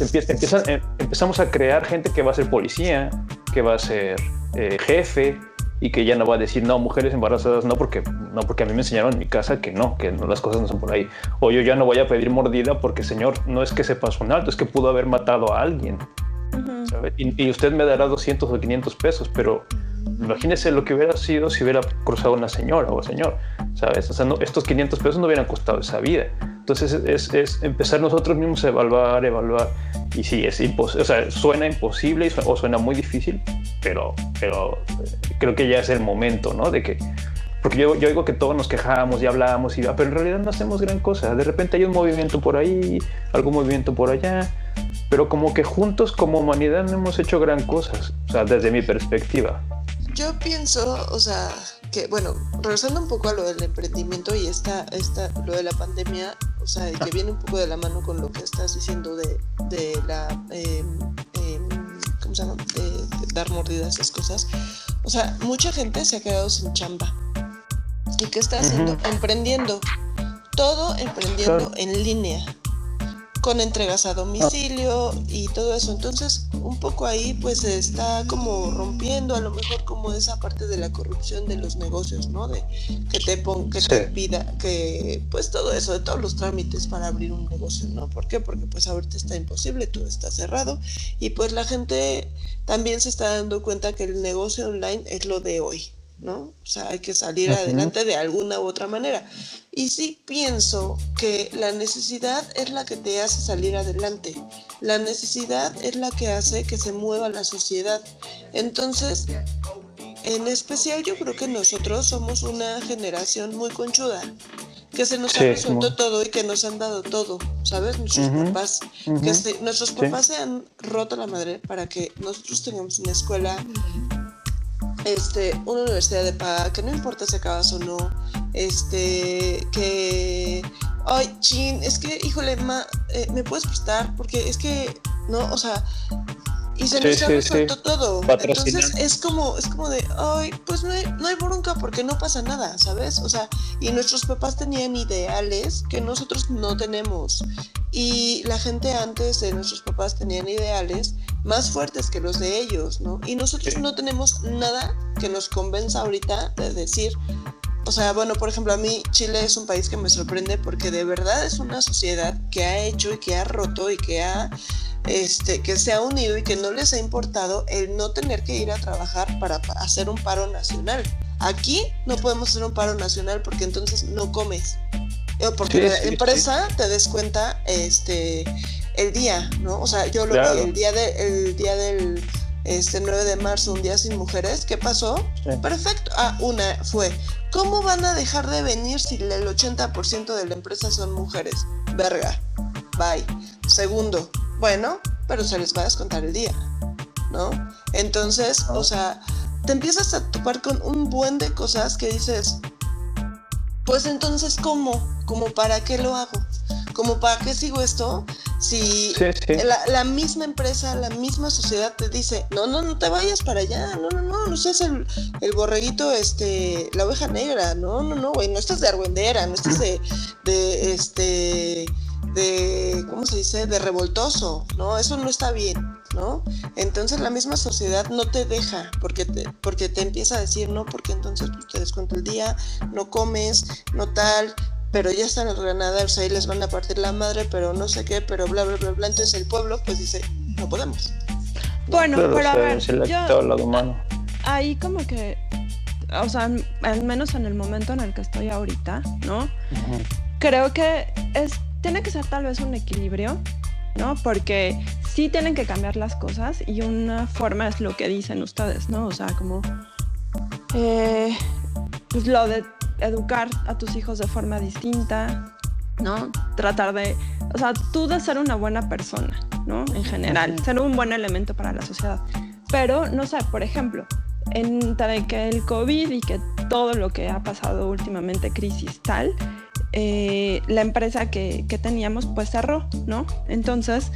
S3: empieza, em, empezamos a crear gente que va a ser policía, que va a ser eh, jefe y que ya no va a decir no mujeres embarazadas no porque no porque a mí me enseñaron en mi casa que no que las cosas no son por ahí o yo ya no voy a pedir mordida porque señor no es que se pasó un alto es que pudo haber matado a alguien y, y, usted me dará 200 o 500 pesos pero imagínese lo que hubiera sido si hubiera cruzado una señora o señor ¿sabes? O sea, estos 500 pesos no hubieran costado esa vida. Entonces es, es empezar nosotros mismos a evaluar, evaluar. Y sí, es o sea, suena imposible o suena muy difícil, pero, pero eh, creo que ya es el momento, ¿no? De que porque yo, yo digo que todos nos quejamos y hablamos, y, pero en realidad no hacemos gran cosa. De repente hay un movimiento por ahí, algún movimiento por allá, pero como que juntos como humanidad no hemos hecho gran cosas, o sea, desde mi perspectiva.
S4: Yo pienso, o sea, que bueno, regresando un poco a lo del emprendimiento y esta, esta, lo de la pandemia, o sea, que viene un poco de la mano con lo que estás diciendo de, de la, eh, ¿cómo se llama? De, dar mordidas, esas cosas. O sea, mucha gente se ha quedado sin chamba. ¿Y qué está haciendo? Emprendiendo. Todo emprendiendo en línea con entregas a domicilio y todo eso. Entonces, un poco ahí pues se está como rompiendo a lo mejor como esa parte de la corrupción de los negocios, ¿no? De que te pon, que te pida que pues todo eso, de todos los trámites para abrir un negocio, ¿no? ¿Por qué? Porque pues ahorita está imposible, todo está cerrado y pues la gente también se está dando cuenta que el negocio online es lo de hoy, ¿no? O sea, hay que salir adelante de alguna u otra manera. Y sí pienso que la necesidad es la que te hace salir adelante. La necesidad es la que hace que se mueva la sociedad. Entonces, en especial yo creo que nosotros somos una generación muy conchuda que se nos ha resuelto todo y que nos han dado todo, ¿sabes? Nuestros papás, que nuestros papás se han roto la madre para que nosotros tengamos una escuela este, una universidad de paga, que no importa si acabas o no, este, que, ay, chin, es que, híjole, ma, eh, ¿me puedes prestar? Porque es que, no, o sea, y se nos ha resuelto todo. Entonces es como, es como de, ay, pues no hay, no hay bronca porque no pasa nada, ¿sabes? O sea, y nuestros papás tenían ideales que nosotros no tenemos. Y la gente antes de nuestros papás tenían ideales más fuertes que los de ellos, ¿no? Y nosotros no tenemos nada que nos convenza ahorita de decir, o sea, bueno, por ejemplo, a mí Chile es un país que me sorprende porque de verdad es una sociedad que ha hecho y que ha roto y que ha este, que se ha unido y que no les ha importado el no tener que ir a trabajar para hacer un paro nacional. Aquí no podemos hacer un paro nacional porque entonces no comes. Porque la empresa te descuenta este, el día, ¿no? O sea, yo lo vi el día, de, el día del este 9 de marzo, un día sin mujeres, ¿qué pasó? Perfecto. Ah, una fue, ¿cómo van a dejar de venir si el 80% de la empresa son mujeres? Verga. Bye. Segundo, bueno, pero se les va a descontar el día, ¿no? Entonces, o sea, te empiezas a topar con un buen de cosas que dices, pues entonces, ¿cómo? ¿Cómo para qué lo hago? ¿Cómo para qué sigo esto? Si La, misma empresa, la misma sociedad te dice, no, no, no te vayas para allá, no, no, no, no seas el, el borreguito, este, la oveja negra, no, no, no, güey, no estás de argüendera, no estás de, de este de, ¿cómo se dice?, de revoltoso, ¿no? Eso no está bien, ¿no? Entonces la misma sociedad no te deja porque te, porque te empieza a decir, no, porque entonces pues, te descuento el día, no comes, no tal, pero ya están los granaderos ahí les van a partir la madre, pero no sé qué, pero bla, bla, bla, bla. Entonces el pueblo pues dice, no podemos.
S5: Bueno, pero, a ver, yo, ahí como que, o sea, al menos en el momento en el que estoy ahorita, ¿no? Creo que es tiene que ser tal vez un equilibrio, ¿no? Porque sí tienen que cambiar las cosas y una forma es lo que dicen ustedes, ¿no? O sea, como eh, pues lo de educar a tus hijos de forma distinta, ¿no? Tratar de, o sea, tú de ser una buena persona, ¿no? En general, ser un buen elemento para la sociedad. Pero, no sé, por ejemplo, entre que el COVID y que todo lo que ha pasado últimamente, crisis tal, eh, la empresa que, teníamos pues cerró, ¿no? Entonces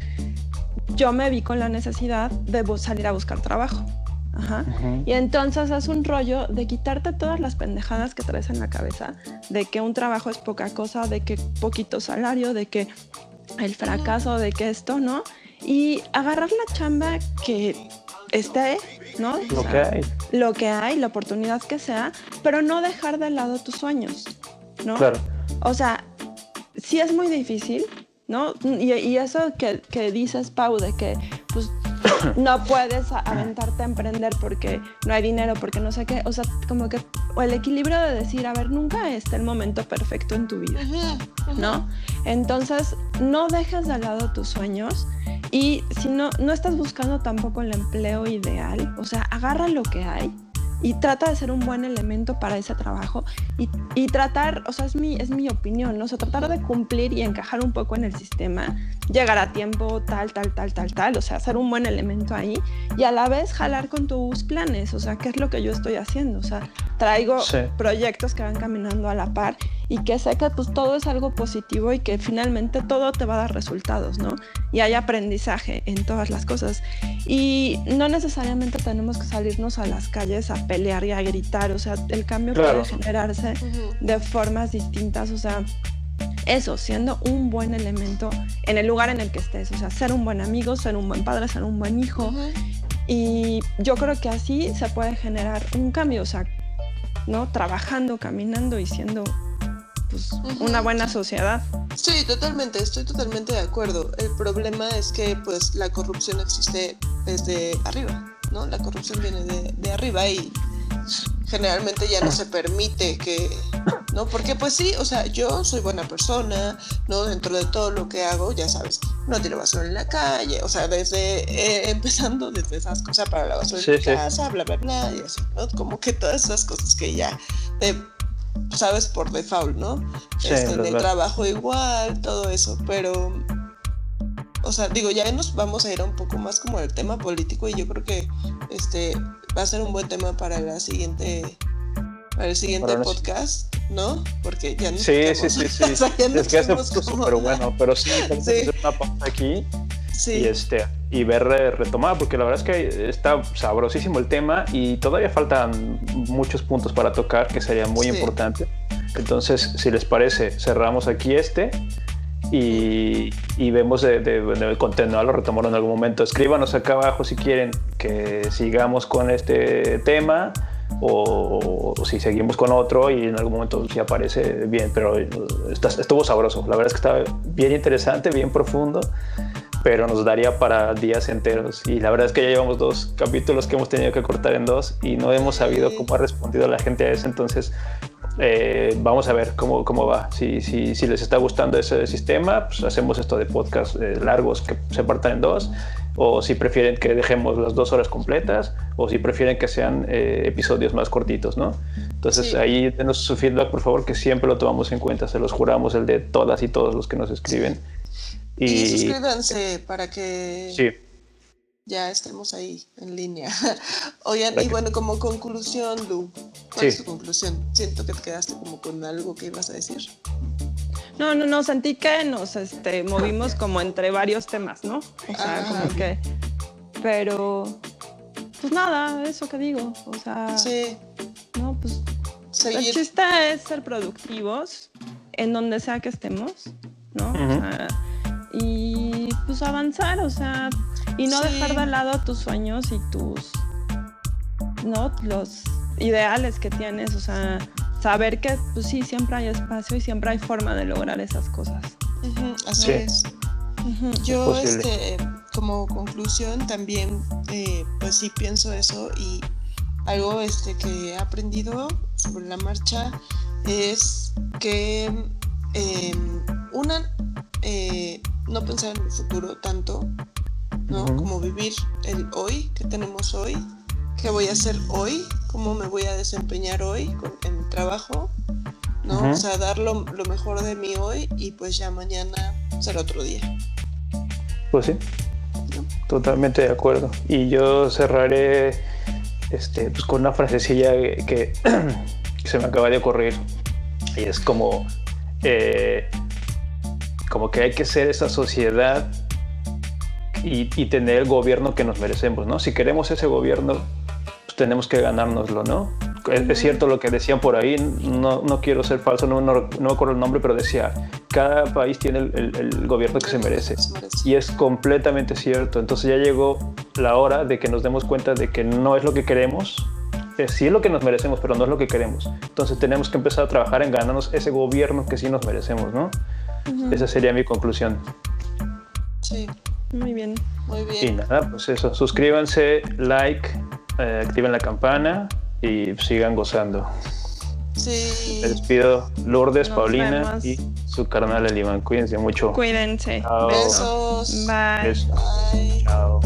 S5: yo me vi con la necesidad de salir a buscar trabajo. Y entonces es un rollo de quitarte todas las pendejadas que traes en la cabeza, de que un trabajo es poca cosa, de que poquito salario, de que el fracaso, de que esto, ¿no? Y agarrar la chamba que esté, ¿no?
S3: Lo que hay.
S5: Lo que hay, la oportunidad que sea, pero no dejar de lado tus sueños, ¿no?
S3: Claro.
S5: O sea, sí es muy difícil, ¿no? Y, eso que, dices, Pau, de que, (coughs) no puedes aventarte a emprender porque no hay dinero, porque no sé qué. O sea, como que o el equilibrio de decir, a ver, nunca está el momento perfecto en tu vida, ¿no? Entonces, no dejes de lado tus sueños y si no, no estás buscando tampoco el empleo ideal, o sea, agarra lo que hay y trata de ser un buen elemento para ese trabajo y, y, tratar, o sea, es mi, es mi opinión, ¿no? o sea, tratar de cumplir y encajar un poco en el sistema, llegar a tiempo, tal, tal, tal, tal, tal, o sea, ser un buen elemento ahí y a la vez jalar con tus planes, o sea, ¿qué es lo que yo estoy haciendo? O sea, traigo proyectos que van caminando a la par y que sé que pues todo es algo positivo y que finalmente todo te va a dar resultados, ¿no? Y hay aprendizaje en todas las cosas. Y no necesariamente tenemos que salirnos a las calles a pelear y a gritar, o sea, el cambio puede generarse de formas distintas, o sea, eso, siendo un buen elemento en el lugar en el que estés, o sea, ser un buen amigo, ser un buen padre, ser un buen hijo. Y yo creo que así se puede generar un cambio, o sea, ¿no? Trabajando, caminando y siendo pues, una buena sociedad.
S4: Sí, totalmente, estoy totalmente de acuerdo. El problema es que pues la corrupción existe desde arriba, ¿no? La corrupción viene de, arriba y generalmente ya no se permite que, ¿no? Porque pues sí, o sea, yo soy buena persona, ¿no? Dentro de todo lo que hago, ya sabes, no tiro basura en la calle, o sea, desde, eh, (laughs) empezando desde esas cosas para la basura en casa, bla, bla, bla, y así, ¿no? Como que todas esas cosas que ya sabes por default, ¿no? Este, en el trabajo igual, todo eso, pero, o sea, digo, ya nos vamos a ir a un poco más como el tema político y yo creo que este va a ser un buen tema para la siguiente para el siguiente podcast, ¿no? Porque ya no
S3: Sí, sí, (laughs) sí, sí. es que hace súper bueno, pero sí, tenemos que hacer una pausa aquí y, este, y ver retomar, porque la verdad es que está sabrosísimo el tema y todavía faltan muchos puntos para tocar que sería muy importante. Entonces, si les parece, cerramos aquí este y, y vemos de, de, de, continuarlo, retomarlo en algún momento. Escríbanos acá abajo si quieren que sigamos con este tema o, si seguimos con otro y en algún momento si aparece bien, pero estuvo sabroso. La verdad es que está bien interesante, bien profundo pero nos daría para días enteros. Y la verdad es que ya llevamos dos capítulos que hemos tenido que cortar en dos y no hemos sabido cómo ha respondido la gente a eso. Entonces, eh, vamos a ver cómo, cómo va. Si, si, si, les está gustando ese sistema, pues hacemos esto de podcast eh, largos que se partan en dos. O si prefieren que dejemos las dos horas completas, o si prefieren que sean eh, episodios más cortitos, ¿no? Entonces ahí denos su feedback, por favor, que siempre lo tomamos en cuenta, se los juramos, el de todas y todos los que nos escriben.
S4: Y, suscríbanse para que ya estemos ahí en línea. (laughs) Oigan, y bueno, como conclusión, Lu, ¿cuál es tu conclusión? Siento que te quedaste como con algo que ibas a decir.
S5: No, no, no, sentí que nos este, movimos como entre varios temas, ¿no? O sea, como que. Pero. Pues nada, eso que digo. O sea.
S4: Sí.
S5: No, pues. El chiste es ser productivos en donde sea que estemos, ¿no? O sea y pues avanzar, o sea, y no dejar de lado tus sueños y tus, ¿no? Los ideales que tienes, o sea, saber que pues sí, siempre hay espacio y siempre hay forma de lograr esas cosas.
S4: así es. Yo, este, como conclusión, también, eh, pues sí pienso eso y algo este, que he aprendido sobre la marcha es que em, una eh, no pensar en el futuro tanto, ¿no? Como vivir el hoy que tenemos hoy, qué voy a hacer hoy, cómo me voy a desempeñar hoy en mi trabajo, ¿no? O sea, dar lo, mejor de mí hoy y pues ya mañana será otro día.
S3: Pues sí, totalmente de acuerdo. Y yo cerraré este, pues con una frasecilla que, (clears throat) se me acaba de ocurrir y es como... Eh, como que hay que ser esa sociedad y, tener el gobierno que nos merecemos, ¿no? Si queremos ese gobierno, pues tenemos que ganárnoslo, ¿no? Es, cierto lo que decían por ahí, no, no quiero ser falso, no, no, no, me acuerdo el nombre, pero decía, cada país tiene el, el, gobierno que se merece. Y es completamente cierto. Entonces ya llegó la hora de que nos demos cuenta de que no es lo que queremos, sí es lo que nos merecemos, pero no es lo que queremos. Entonces tenemos que empezar a trabajar en ganarnos ese gobierno que sí nos merecemos, ¿no? Esa sería mi conclusión.
S4: Sí,
S5: Muy bien.
S4: Muy bien.
S3: Y nada, pues eso, suscríbanse, like, eh, activen la campana y sigan gozando.
S4: Sí.
S3: Les despido Lourdes,
S5: Nos
S3: Paulina
S5: vemos.
S3: y su carnal el Iván. Cuídense mucho.
S5: Cuídense.
S3: Chao.
S4: Besos.
S5: Bye.
S3: Besos.
S4: Bye.
S3: Chao.